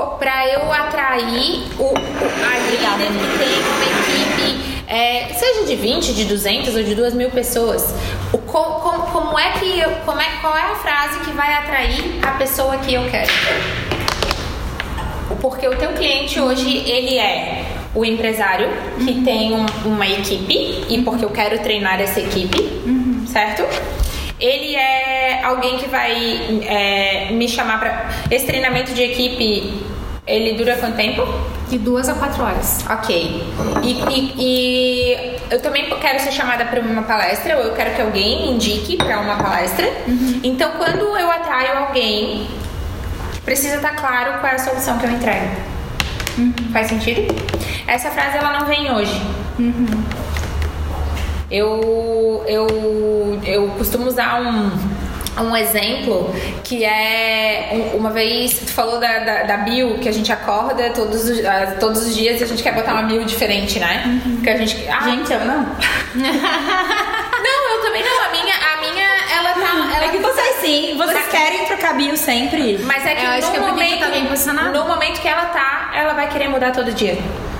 pra eu atrair o, o- a líder que tem uma equipe, é, seja de 20, de 200 ou de 2 mil pessoas? O, co- como, como é que eu, como é, qual é a frase que vai atrair a pessoa que eu quero? Porque o teu cliente hoje, ele é o empresário que tem um- uma equipe e porque eu quero treinar essa equipe, certo? Ele é alguém que vai é, me chamar para esse treinamento de equipe. Ele dura quanto tempo? De duas a quatro horas. Ok. E, e- e eu também quero ser chamada para uma palestra, ou eu quero que alguém me indique para uma palestra. Então, quando eu atraio alguém, precisa estar claro qual é a solução que eu entrego. Faz sentido? Essa frase ela não vem hoje. Eu, eu, eu costumo usar um um exemplo que é uma vez tu falou da, da, da bio que a gente acorda todos os, uh, todos os dias e a gente quer botar uma bio diferente, né? Uhum. Porque a gente. Ah, gente, eu não. não, eu também não. A minha, a minha ela tá. Ela é que vocês sim, vocês querem trocar bio sempre. Mas é que, eu no, que momento, tá bem posicionado. no momento que ela tá, ela vai querer mudar todo dia.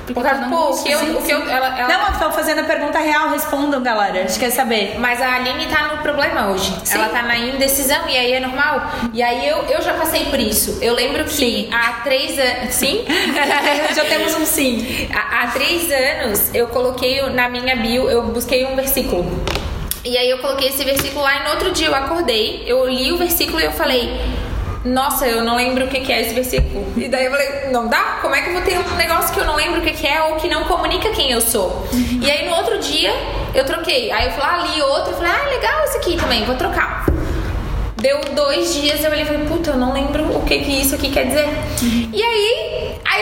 Por causa, pô, o que eu, o que eu, ela, ela... Não, eu tô fazendo a pergunta real, respondam, galera. A gente quer saber. Mas a Aline tá no problema hoje. Sim. Ela tá na indecisão e aí é normal. E aí eu, eu já passei por isso. Eu lembro que sim. há três anos. Sim? já temos um sim. Há, há três anos eu coloquei na minha bio, eu busquei um versículo. E aí eu coloquei esse versículo lá e no outro dia eu acordei, eu li o versículo e eu falei nossa, eu não lembro o que é esse versículo. E daí eu falei, não dá? Como é que eu vou ter um negócio que eu não lembro o que é ou que não comunica quem eu sou? E aí no outro dia eu troquei. Aí eu falei, ah, li outro, eu falei, ah, legal esse aqui também, vou trocar. Deu dois dias, eu olhei e falei, puta, eu não lembro o que, que isso aqui quer dizer. E aí,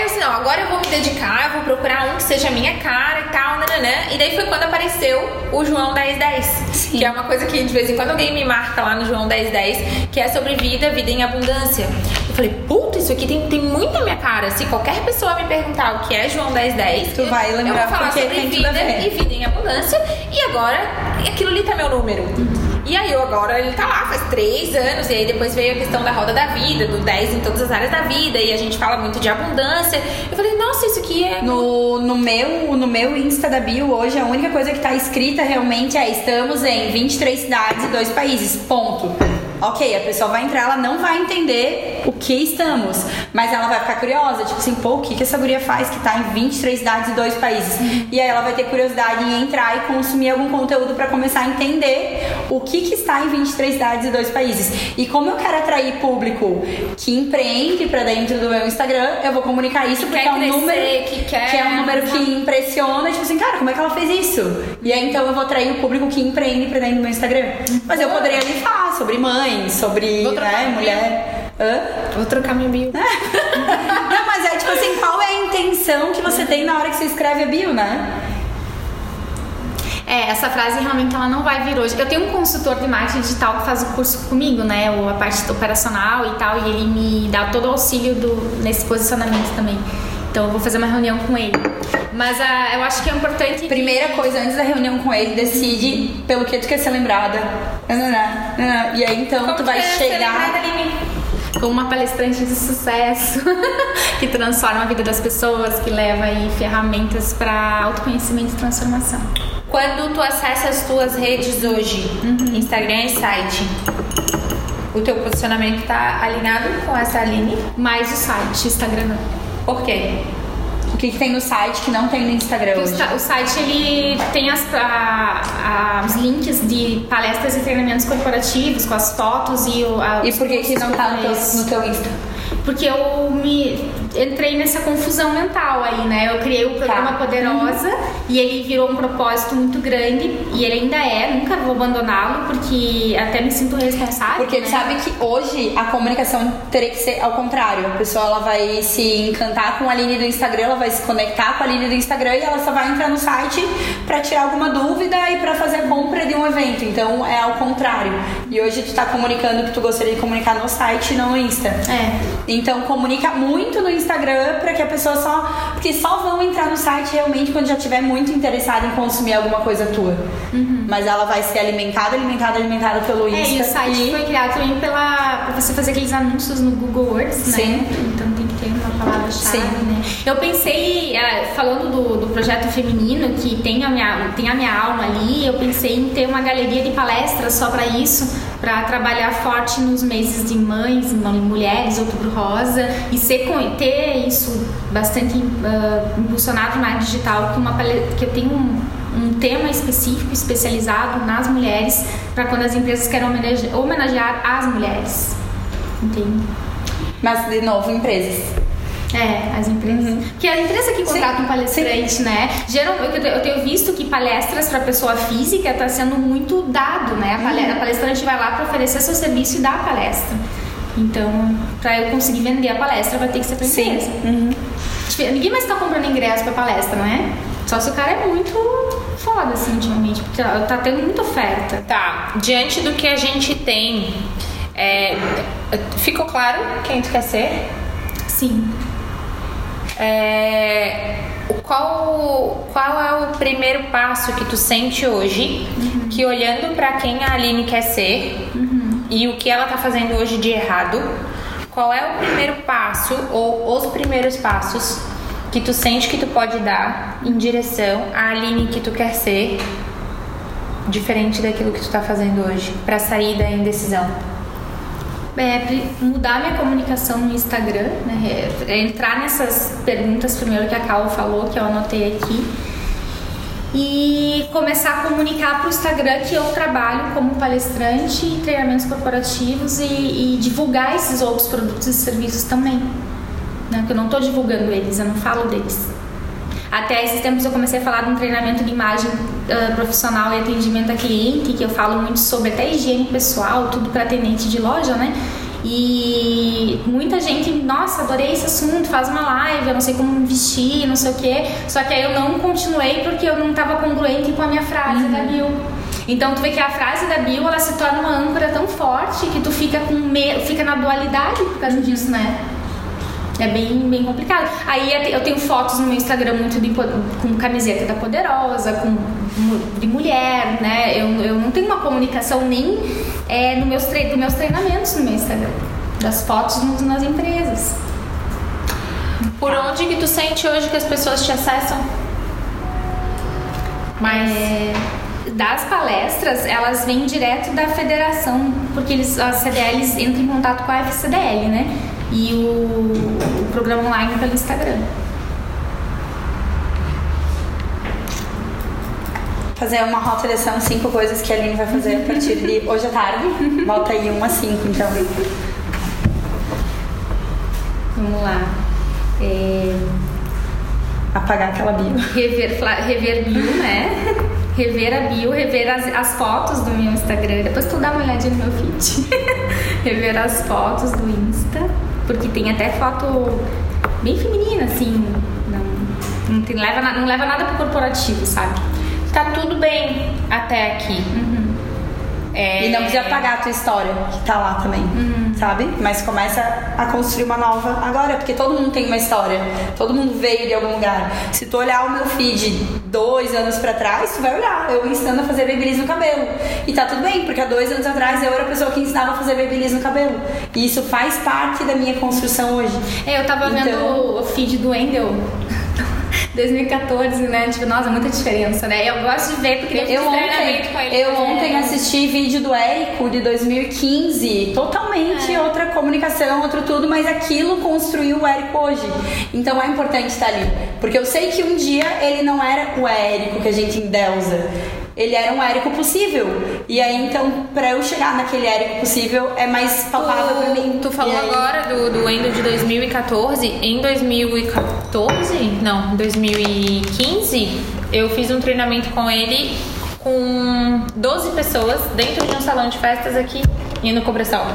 aí eu assim, não, agora eu vou me dedicar, eu vou procurar um que seja a minha cara e tal, nananã. E daí foi quando apareceu o João 1010, Sim. que é uma coisa que de vez em quando alguém me marca lá no João 1010, que é sobre vida, vida em abundância. Eu falei, puta, isso aqui tem, tem muito a minha cara. Se qualquer pessoa me perguntar o que é João 1010, tu vai lembrar eu vou falar sobre vida e vida em abundância. E agora, aquilo ali tá meu número. Uhum. E aí eu agora ele tá lá faz três anos, e aí depois veio a questão da roda da vida, do 10 em todas as áreas da vida, e a gente fala muito de abundância. Eu falei, nossa, isso aqui é. No, no, meu, no meu Insta da Bio hoje, a única coisa que tá escrita realmente é estamos em 23 cidades e dois países. Ponto. Ok, a pessoa vai entrar, ela não vai entender o que estamos, mas ela vai ficar curiosa, tipo assim, pô, o que, que essa guria faz que tá em 23 cidades e dois países? Uhum. E aí ela vai ter curiosidade em entrar e consumir algum conteúdo para começar a entender o que, que está em 23 cidades e dois países. E como eu quero atrair público que empreende para dentro do meu Instagram, eu vou comunicar isso que porque é um crescer, número que, quer... que é um número que impressiona, tipo assim, cara, como é que ela fez isso? E aí então eu vou atrair o público que empreende para dentro do meu Instagram. Mas eu poderia ali falar sobre mãe, sobre né, mulher. Hã? Vou trocar minha bio. não, mas é tipo assim, qual é a intenção que você tem na hora que você escreve a bio, né? É, essa frase realmente ela não vai vir hoje. Eu tenho um consultor de marketing digital que faz o curso comigo, né? A parte operacional e tal, e ele me dá todo o auxílio do, nesse posicionamento também. Então eu vou fazer uma reunião com ele. Mas uh, eu acho que é importante. Primeira coisa, antes da reunião com ele, decide pelo que tu quer ser lembrada. E aí então Como tu vai chegar. Como uma palestrante de sucesso que transforma a vida das pessoas, que leva aí ferramentas para autoconhecimento e transformação. Quando tu acessa as tuas redes hoje, uhum. Instagram e site, o teu posicionamento está alinhado com essa Aline? Mais o site, Instagram não. Por quê? O que, que, tem no site que não tem no Instagram hoje? O, site ele tem as, a, a, os links de palestras e treinamentos corporativos com as fotos e o. A, e por que, que não tá no teu, no teu Insta? Porque eu me entrei nessa confusão mental aí, né? Eu criei o programa tá. Poderosa uhum. E ele virou um propósito muito grande e ele ainda é, nunca vou abandoná-lo porque até me sinto responsável. Porque né? sabe que hoje a comunicação teria que ser ao contrário. A pessoa ela vai se encantar com a linha do Instagram, ela vai se conectar com a linha do Instagram e ela só vai entrar no site para tirar alguma dúvida e para fazer a compra de um evento. Então é ao contrário. E hoje tu tá comunicando o que tu gostaria de comunicar no site e não no Insta. É. Então comunica muito no Instagram para que a pessoa só. Porque só vão entrar no site realmente quando já estiver muito interessada em consumir alguma coisa tua. Uhum. Mas ela vai ser alimentada, alimentada, alimentada pelo Insta. É, e o site e... foi criado também pela, pra você fazer aqueles anúncios no Google Words, né? Sim. Então tem que ter uma palavra-chave, né? Eu pensei, é, falando do, do projeto feminino, que tem a, minha, tem a minha alma ali, eu pensei em ter uma galeria de palestras só para isso, para trabalhar forte nos meses de mães, mulheres, outubro rosa, e ser, ter isso bastante uh, impulsionado na digital, que, uma, que eu tenho um, um tema específico, especializado nas mulheres, para quando as empresas querem homenagear, homenagear as mulheres. Entende? Mas, de novo, empresas. É, as empresas. Uhum. Porque a empresa que contrata um palestrante, Sim. né? Geral, eu tenho visto que palestras para pessoa física está sendo muito dado, né? A, palestra, uhum. a palestrante vai lá para oferecer seu serviço e dar a palestra. Então, para eu conseguir vender a palestra, vai ter que ser para empresa. Uhum. Ninguém mais está comprando ingresso para palestra, não é? Só se o cara é muito foda, assim, ultimamente, porque tá tendo muita oferta. Tá, diante do que a gente tem, é, ficou claro quem tu quer ser? Sim. É, qual, qual é o primeiro passo que tu sente hoje uhum. que olhando para quem a Aline quer ser uhum. e o que ela tá fazendo hoje de errado, qual é o primeiro passo ou os primeiros passos que tu sente que tu pode dar em direção à Aline que tu quer ser, diferente daquilo que tu tá fazendo hoje, para sair da indecisão? É, mudar minha comunicação no Instagram, né? É, entrar nessas perguntas primeiro que a Cal falou, que eu anotei aqui. E começar a comunicar para o Instagram que eu trabalho como palestrante em treinamentos corporativos e, e divulgar esses outros produtos e serviços também né? Porque eu não estou divulgando eles, eu não falo deles. Até esses tempos eu comecei a falar de um treinamento de imagem uh, profissional e atendimento a cliente, que eu falo muito sobre até higiene pessoal, tudo para atendente de loja, né? E muita gente, nossa, adorei esse assunto, faz uma live, eu não sei como vestir, não sei o quê. Só que aí eu não continuei porque eu não estava congruente com a minha frase uhum. da bio. Então tu vê que a frase da bio ela se torna uma âncora tão forte que tu fica com me... fica na dualidade por causa disso, né? É bem, bem complicado. Aí eu tenho fotos no meu Instagram muito de, com camiseta da Poderosa, com de mulher, né? Eu, eu não tenho uma comunicação nem é, no meus tre meus treinamentos no meu Instagram. Das fotos nas empresas. Por onde que tu sente hoje que as pessoas te acessam? Mas é, das palestras, elas vêm direto da federação, porque eles, as CDLs entram em contato com a FCDL, né? E o, o programa online pelo Instagram. Fazer uma rota são cinco coisas que a Aline vai fazer a partir de hoje à tarde. Volta aí uma a cinco, então. Vamos lá. É... Apagar aquela bio. Rever, rever bio, né? rever a bio, rever as, as fotos do meu Instagram. Depois tu dá uma olhadinha no meu feed. rever as fotos do Insta porque tem até foto bem feminina, assim, não, não, tem, leva, não leva nada pro corporativo, sabe? Tá tudo bem até aqui. Uhum. É... E não precisa apagar a tua história, que tá lá também, uhum. sabe? Mas começa a construir uma nova agora, porque todo mundo tem uma história, todo mundo veio de algum lugar. Se tu olhar o meu feed dois anos pra trás, tu vai olhar, eu ensinando a fazer babyliss no cabelo. E tá tudo bem, porque há dois anos atrás eu era a pessoa que ensinava a fazer babyliss no cabelo. E isso faz parte da minha construção hoje. É, eu tava então... vendo o feed do Endel 2014, né? Tipo, nossa, muita diferença, né? Eu gosto de ver porque eu ontem, com ele. Eu ontem assisti vídeo do Érico de 2015, totalmente é. outra comunicação, outro tudo, mas aquilo construiu o Érico hoje. Então é importante estar ali, porque eu sei que um dia ele não era o Érico que a gente endeusa ele era um Érico possível. E aí, então, pra eu chegar naquele Érico possível, é mais palpável tu, pra mim. Tu falou agora do, do Endo de 2014. Em 2014? Não, 2015, eu fiz um treinamento com ele com 12 pessoas dentro de um salão de festas aqui e no Cobressal.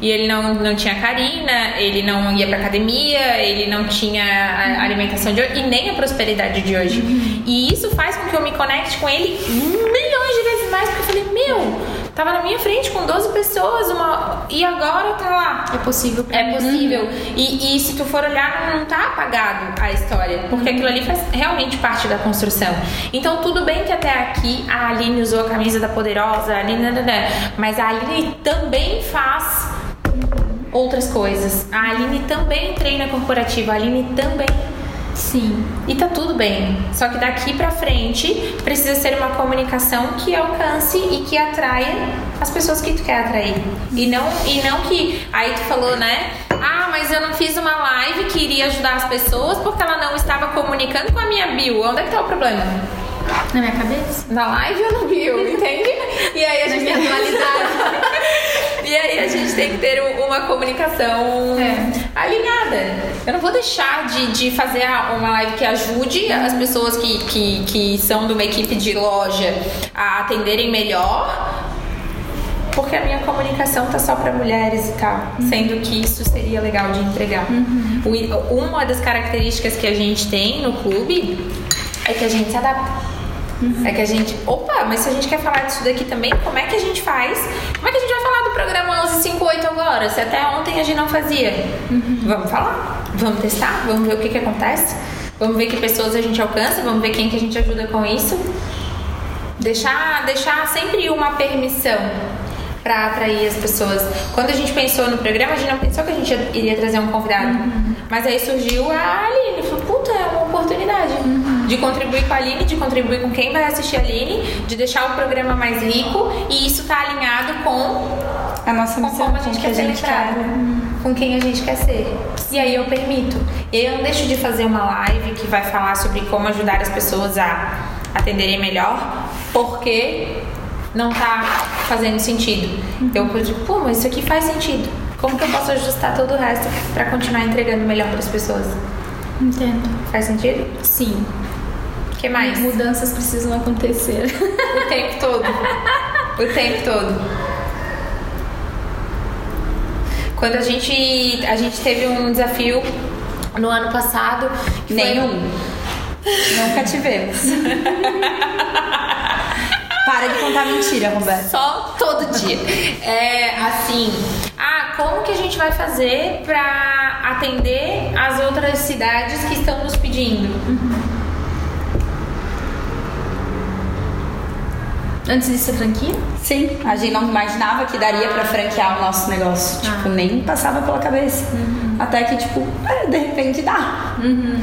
E ele não, não tinha carina, ele não ia pra academia, ele não tinha a alimentação de hoje e nem a prosperidade de hoje. E isso faz com que eu me conecte com ele milhões de vezes mais, porque eu falei, meu, tava na minha frente com 12 pessoas uma... e agora tá lá. É possível. É possível. Uhum. E, e se tu for olhar, não tá apagado a história, porque aquilo ali faz realmente parte da construção. Então, tudo bem que até aqui a Aline usou a camisa da poderosa, a Aline, mas a Aline também faz outras coisas. A Aline também treina corporativa, a Aline também. Sim. E tá tudo bem. Só que daqui pra frente precisa ser uma comunicação que alcance e que atraia as pessoas que tu quer atrair. E não, e não que. Aí tu falou, né? Ah, mas eu não fiz uma live que iria ajudar as pessoas porque ela não estava comunicando com a minha bio. Onde é que tá o problema? Na minha cabeça? Na live ou no bio, entende? E aí a gente. Minha dualidade. E aí a gente tem que ter uma comunicação é. alinhada. Eu não vou deixar de, de fazer uma live que ajude as pessoas que, que, que são de uma equipe de loja a atenderem melhor porque a minha comunicação tá só para mulheres e tal, uhum. sendo que isso seria legal de entregar. Uhum. Uma das características que a gente tem no clube é que a gente se adapta. Uhum. É que a gente, opa, mas se a gente quer falar disso daqui também, como é que a gente faz? Como é que a gente vai falar do programa 1158 agora? Se até ontem a gente não fazia. Uhum. Vamos falar? Vamos testar? Vamos ver o que, que acontece? Vamos ver que pessoas a gente alcança? Vamos ver quem que a gente ajuda com isso? Deixar, deixar sempre uma permissão para atrair as pessoas. Quando a gente pensou no programa, a gente não pensou que a gente iria trazer um convidado. Uhum. Mas aí surgiu a Aline. Falou, puta, é uma oportunidade uhum. De contribuir com a Aline, de contribuir com quem vai assistir a Aline, de deixar o programa mais rico. E isso tá alinhado com a nossa missão, com como a gente quer ser lembrado. Uhum. Com quem a gente quer ser. E aí eu permito. Eu não deixo de fazer uma live que vai falar sobre como ajudar as pessoas a atenderem melhor, porque não tá fazendo sentido. Eu digo, pô, mas isso aqui faz sentido. Como que eu posso ajustar todo o resto para continuar entregando melhor para as pessoas? Entendo. Faz sentido? Sim. O que mais? Mudanças precisam acontecer. O tempo todo. o tempo todo. Quando a gente, a gente teve um desafio no ano passado. Nenhum. Nunca tivemos. Para de contar mentira, Roberto. Só todo dia. É assim, ah, como que a gente vai fazer para atender as outras cidades que estão nos pedindo? Uhum. Antes de ser franquia? Sim, a gente não imaginava que daria para franquear o nosso negócio. Ah. Tipo, nem passava pela cabeça. Uhum. Até que, tipo, é, de repente dá. Uhum.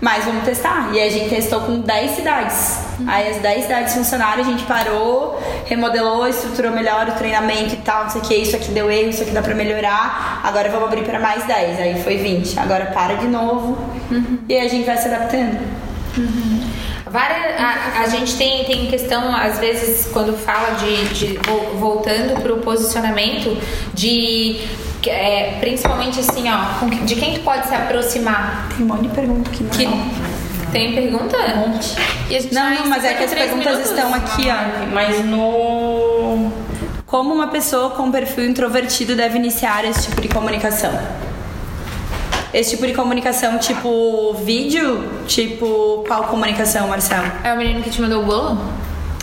Mas vamos testar. E a gente testou com 10 cidades. Uhum. Aí as 10 cidades funcionaram, a gente parou, remodelou, estruturou melhor o treinamento e tal, não sei o que, isso aqui deu erro, isso aqui dá pra melhorar. Agora vamos abrir para mais 10. Aí foi 20. Agora para de novo. Uhum. E aí a gente vai se adaptando. Uhum. Várias, a, a, gente tem, tem questão, às vezes, quando fala de, de voltando para o posicionamento, de é, principalmente assim, ó, de quem tu pode se aproximar. Tem um monte de pergunta aqui, não que, Tem pergunta? Um monte. não, não, mas é que as perguntas minutos. estão aqui, ó. Mas no. Como uma pessoa com perfil introvertido deve iniciar esse tipo de comunicação? Esse tipo de comunicação, tipo vídeo? Tipo, qual comunicação, Marcelo? É o menino que te mandou o bolo?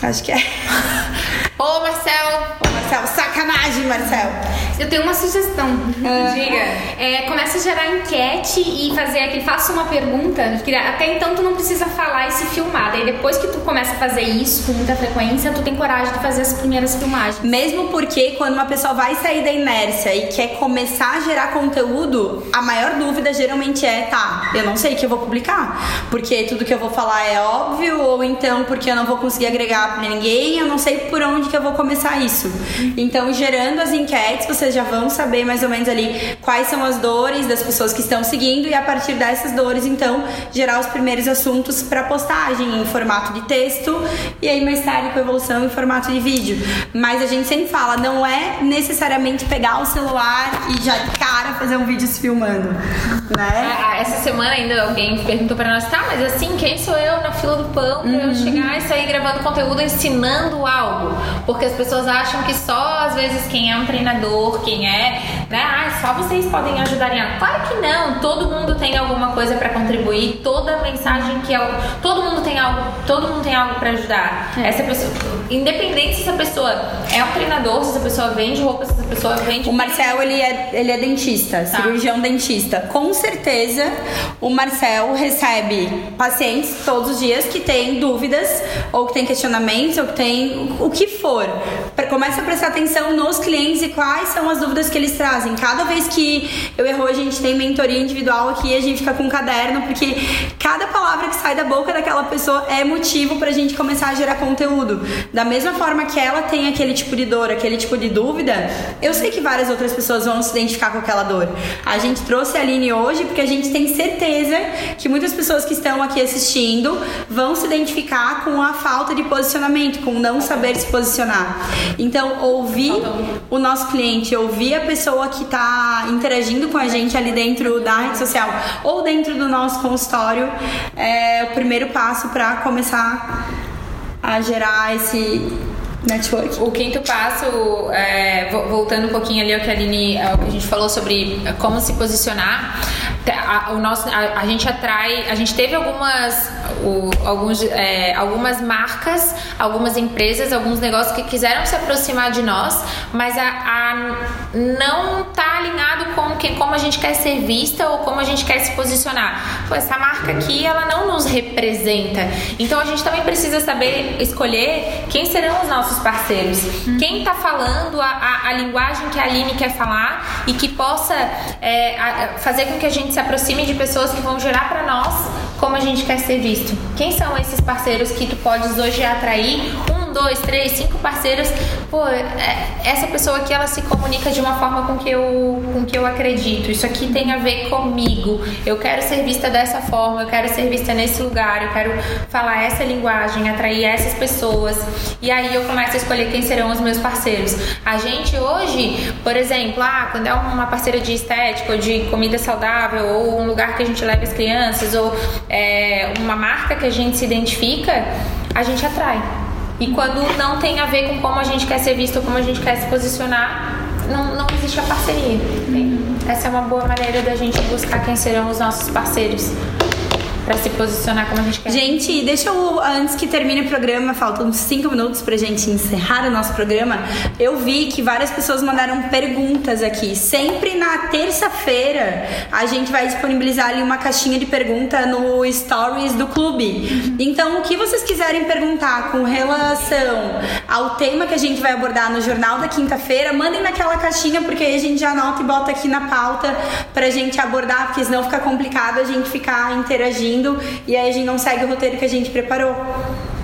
Acho que é. Ô, Marcelo! Ô, Marcelo, sacanagem, Marcelo! Eu tenho uma sugestão. Uh, Diga. É, começa a gerar enquete e fazer aquele. Faça uma pergunta. Até então tu não precisa falar e se filmar. Daí depois que tu começa a fazer isso com muita frequência, tu tem coragem de fazer as primeiras filmagens. Mesmo porque quando uma pessoa vai sair da inércia e quer começar a gerar conteúdo, a maior dúvida geralmente é: tá, eu não sei o que eu vou publicar. Porque tudo que eu vou falar é óbvio, ou então porque eu não vou conseguir agregar pra ninguém, eu não sei por onde que eu vou começar isso. Então, gerando as enquetes, vocês já vão saber mais ou menos ali quais são as dores das pessoas que estão seguindo e a partir dessas dores, então, gerar os primeiros assuntos para postagem em formato de texto e aí mais tarde com evolução em formato de vídeo. Mas a gente sempre fala, não é necessariamente pegar o celular e já de cara fazer um vídeo se filmando, né? Ah, essa semana ainda alguém perguntou para nós, tá, mas assim, quem sou eu na fila do pão pra uhum. eu chegar e sair gravando conteúdo ensinando algo? Porque as pessoas acham que só às vezes quem é um treinador, quem é, né, ah, só vocês podem ajudar em algo. Claro que não, todo mundo tem alguma coisa para contribuir, toda mensagem que é, todo mundo tem algo, todo mundo tem algo para ajudar. É. Essa pessoa, independente se essa pessoa é um treinador, se essa pessoa vende roupa, se essa pessoa vende O Marcel, ele é, ele é dentista, tá. cirurgião dentista. Com certeza, o Marcel recebe pacientes todos os dias que têm dúvidas ou que têm questionamentos ou que têm o que for. Começa a prestar atenção nos clientes e quais são as dúvidas que eles trazem. Cada vez que eu erro, a gente tem mentoria individual aqui, a gente fica com um caderno, porque cada palavra que sai da boca daquela pessoa é motivo pra gente começar a gerar conteúdo. Da mesma forma que ela tem aquele tipo de dor, aquele tipo de dúvida, eu sei que várias outras pessoas vão se identificar com aquela dor. A gente trouxe a Aline hoje porque a gente tem certeza que muitas pessoas que estão aqui assistindo vão se identificar com a falta de posicionamento, com não saber se posicionar. Então, ouvir o nosso cliente, ouvir a pessoa que está interagindo com a gente ali dentro da rede social ou dentro do nosso consultório é o primeiro passo para começar a gerar esse network. O quinto passo, é, voltando um pouquinho ali ao que a Aline, ao que a gente falou sobre como se posicionar, a, o nosso, a, a, gente atrai, a gente teve algumas, o, alguns, é, algumas marcas, algumas empresas, alguns negócios que quiseram se aproximar de nós, mas a, a não tá alinhado com que, como a gente quer ser vista ou como a gente quer se posicionar. Pô, essa marca aqui, ela não nos representa. Então a gente também precisa saber escolher quem serão os nossos parceiros. Uhum. Quem está falando a, a, linguagem que a Aline quer falar e que possa é, fazer com que a gente se aproxime de pessoas que vão gerar para nós como a gente quer ser visto. Quem são esses parceiros que tu podes hoje atrair? Um, dois, três, cinco parceiros. Pô, é, essa pessoa aqui ela se comunica de uma forma com que eu, com que eu acredito. Isso aqui tem a ver comigo. Eu quero ser vista dessa forma, eu quero ser vista nesse lugar, eu quero falar essa linguagem, atrair essas pessoas. E aí eu começo a escolher quem serão os meus parceiros. A gente hoje, por exemplo, ah, quando é uma parceira de estética ou de comida saudável, ou um lugar que a gente leva as crianças, ou é, uma marca que a gente se identifica, a gente atrai. E quando não tem a ver com como a gente quer ser visto, como a gente quer se posicionar, não, não existe a parceria. Uhum. Essa é uma boa maneira da gente buscar quem serão os nossos parceiros para se posicionar como a gente quer. Gente, deixa eu, antes que termine o programa, faltam cinco minutos pra gente encerrar o nosso programa. Eu vi que várias pessoas mandaram perguntas aqui. Sempre na terça-feira a gente vai disponibilizar ali uma caixinha de pergunta no Stories do clube. Então, o que vocês quiserem perguntar com relação ao tema que a gente vai abordar no jornal da quinta-feira, mandem naquela caixinha, porque aí a gente já anota e bota aqui na pauta pra gente abordar, porque senão fica complicado a gente ficar interagindo e aí a gente não segue o roteiro que a gente preparou.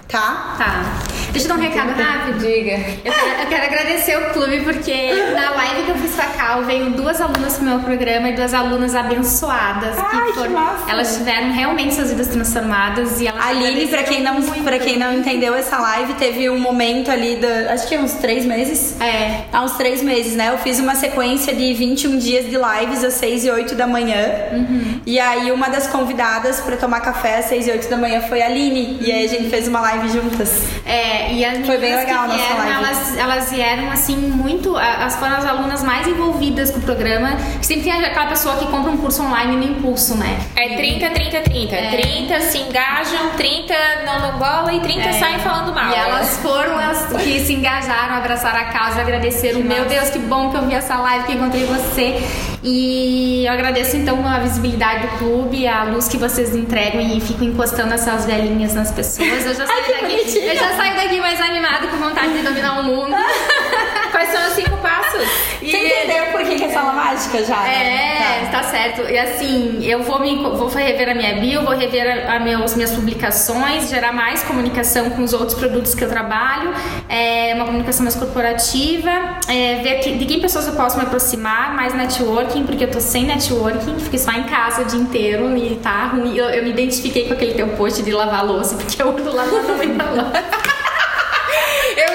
Tá? Tá. Deixa eu dar um recado rápido. Diga. Eu quero, eu quero, agradecer o clube porque na live que eu fiz com a Cal veio duas alunas pro meu programa e duas alunas abençoadas. Ai, que, foram, que elas tiveram realmente suas vidas transformadas e elas. Aline, pra quem não, para quem não entendeu essa live, teve um momento ali da. Acho que uns três meses. É. Há uns três meses, né? Eu fiz uma sequência de 21 dias de lives às 6 e 8 da manhã. Uhum. E aí uma das convidadas para tomar café às 6 e 8 da manhã foi a Aline. E aí a gente fez uma live juntas. É, e as Foi bem legal que vieram, elas, elas vieram assim muito. As foram as alunas mais envolvidas com o programa. Sempre tem aquela pessoa que compra um curso online no impulso, né? É 30, 30, 30. É. 30 se engajam, 30 não dão bola e 30 é. saem falando mal. E elas foram as que se engajaram, abraçaram a causa, agradeceram. Meu Deus, que bom que eu vi essa live, que encontrei você. E eu agradeço então a visibilidade do clube, a luz que vocês entregam e ficam encostando essas velhinhas nas pessoas. Eu já saio Ai, daqui. Eu já saio daqui aqui mais animado, com vontade de dominar o mundo. Quais são os cinco passos? E Você entendeu por que, que é sala mágica já? Né? É, tá. tá. certo. E assim, eu vou, me, vou rever a minha bio, vou rever a, a meus, minhas publicações, gerar mais comunicação com os outros produtos que eu trabalho, é, uma comunicação mais corporativa, é, ver que, de que pessoas eu posso me aproximar, mais networking, porque eu tô sem networking, fiquei só em casa o dia inteiro e tá ruim. Eu, eu me identifiquei com aquele teu post de lavar louça, porque eu ando lavando muita louça.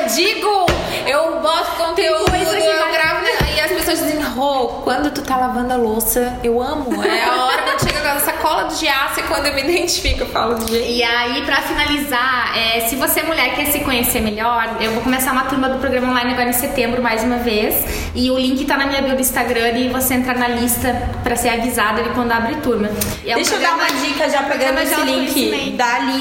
Eu digo, eu boto conteúdo, eu gravo né? e as pessoas dizem, Rô, quando tu tá lavando a louça, eu amo. É a hora quando chega com essa cola de aço e quando eu me identifico, eu falo de jeito. E aí, pra finalizar, é, se você mulher quer se conhecer melhor, eu vou começar uma turma do programa online agora em setembro, mais uma vez. E o link tá na minha bio do Instagram e você entrar na lista pra ser avisada de quando abre turma. É Deixa eu dar uma dica já pegando esse link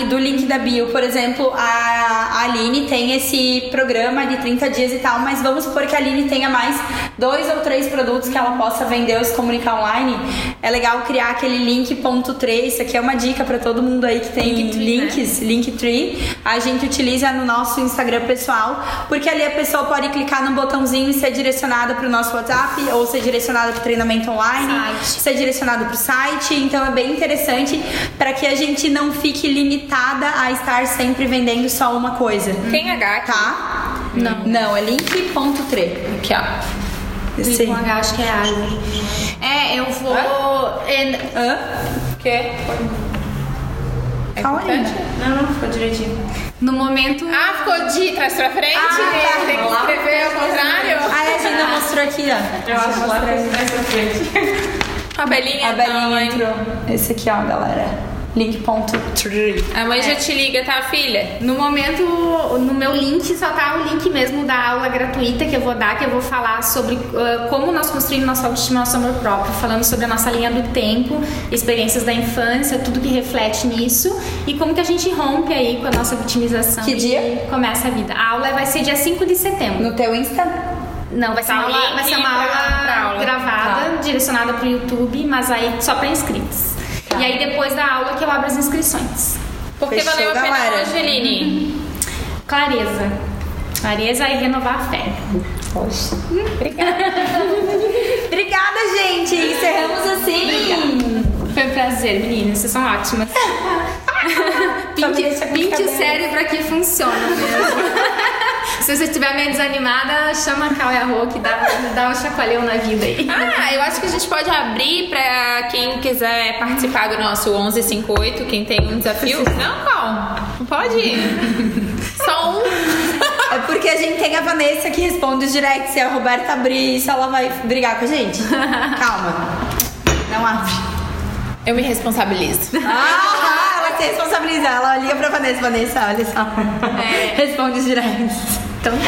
do link da bio. Por exemplo, a Aline tem esse programa de 30 dias e tal, mas vamos supor que a Aline tenha mais dois ou três produtos que ela possa vender ou se comunicar online. É legal criar aquele link.3. Isso aqui é uma dica para todo mundo aí que tem Linktree, links, né? Linktree. A gente utiliza no nosso Instagram pessoal, porque ali a pessoa pode clicar no botãozinho e ser direcionada para o nosso WhatsApp ou ser direcionada para treinamento online, site. ser direcionado para o site. Então é bem interessante para que a gente não fique limitada a estar sempre vendendo só uma coisa. Tem H aqui. Tá? Não. Não, é link.3. Aqui, ó. Sim. Com H, acho que é árvore. É, eu vou. Hã? Hã? Que? É Calma aí. Não, não, ficou direitinho. No momento. Ah, ficou de trás pra frente? Ah, tá. Tem que escrever ao contrário? Ah, a gente não mostrou aqui, ó. Eu acho que lá trás pra frente. A Belinha A Belinha entrou. Esse aqui, ó, galera. Link.tree. A mãe já te liga, tá, filha? No momento, no meu link só tá o link mesmo da aula gratuita que eu vou dar, que eu vou falar sobre uh, como nós construímos nossa autoestima, nosso amor próprio, falando sobre a nossa linha do tempo, experiências da infância, tudo que reflete nisso e como que a gente rompe aí com a nossa vitimização. Que dia? Começa a vida. A aula vai ser dia 5 de setembro. No teu Insta? Não, vai ser Tá uma aula, vai ser uma pra- aula, pra aula. gravada, Tá. direcionada pro YouTube, mas aí só para inscritos. Tá. E aí depois da aula que eu abro as inscrições. Porque Fechou, valeu a pena galera. hoje, Aline. Clareza. Clareza e renovar a fé. Obrigada, gente. Encerramos assim. Foi um prazer, meninas. Vocês são ótimas. Pinte, pinte o cérebro aqui funciona mesmo. Se você estiver meio desanimada, chama a Cal e a Rô que dá, dá um chacoalhão na vida aí. Ah, eu acho que a gente pode abrir pra quem quiser participar do nosso 1158, quem tem um desafio. Não, Cal, não pode. Só um. É porque a gente tem a Vanessa que responde os directs. Se a Roberta abrir isso, ela vai brigar com a gente. Calma. Não abre. Eu me responsabilizo. Ah, ela se responsabiliza. Ela liga pra Vanessa. Vanessa, olha só. É. Responde os directs. Então,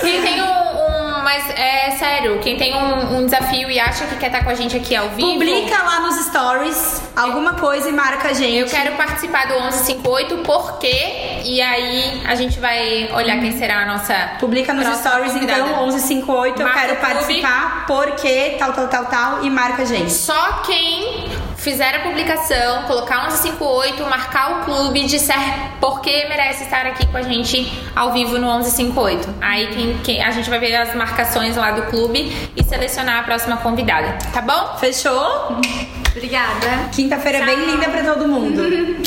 Quem tem um, um- Mas é sério, quem tem um, um desafio e acha que quer estar com a gente aqui ao vivo. publica lá nos stories alguma coisa e marca a gente. Eu quero participar do 1158, por quê? E aí a gente vai olhar quem será a nossa. Publica nos stories, convidada. então, 1158. Eu Marca quero o clube. participar, porque tal, tal, tal, tal, e marca a gente. Só quem fizer a publicação, colocar 1158, marcar o clube, disser por que merece estar aqui com a gente ao vivo no 1158. Aí quem, quem- a gente vai ver as marcações lá do clube e selecionar a próxima convidada, tá bom? Fechou? Obrigada. Quinta-feira é bem linda pra todo mundo.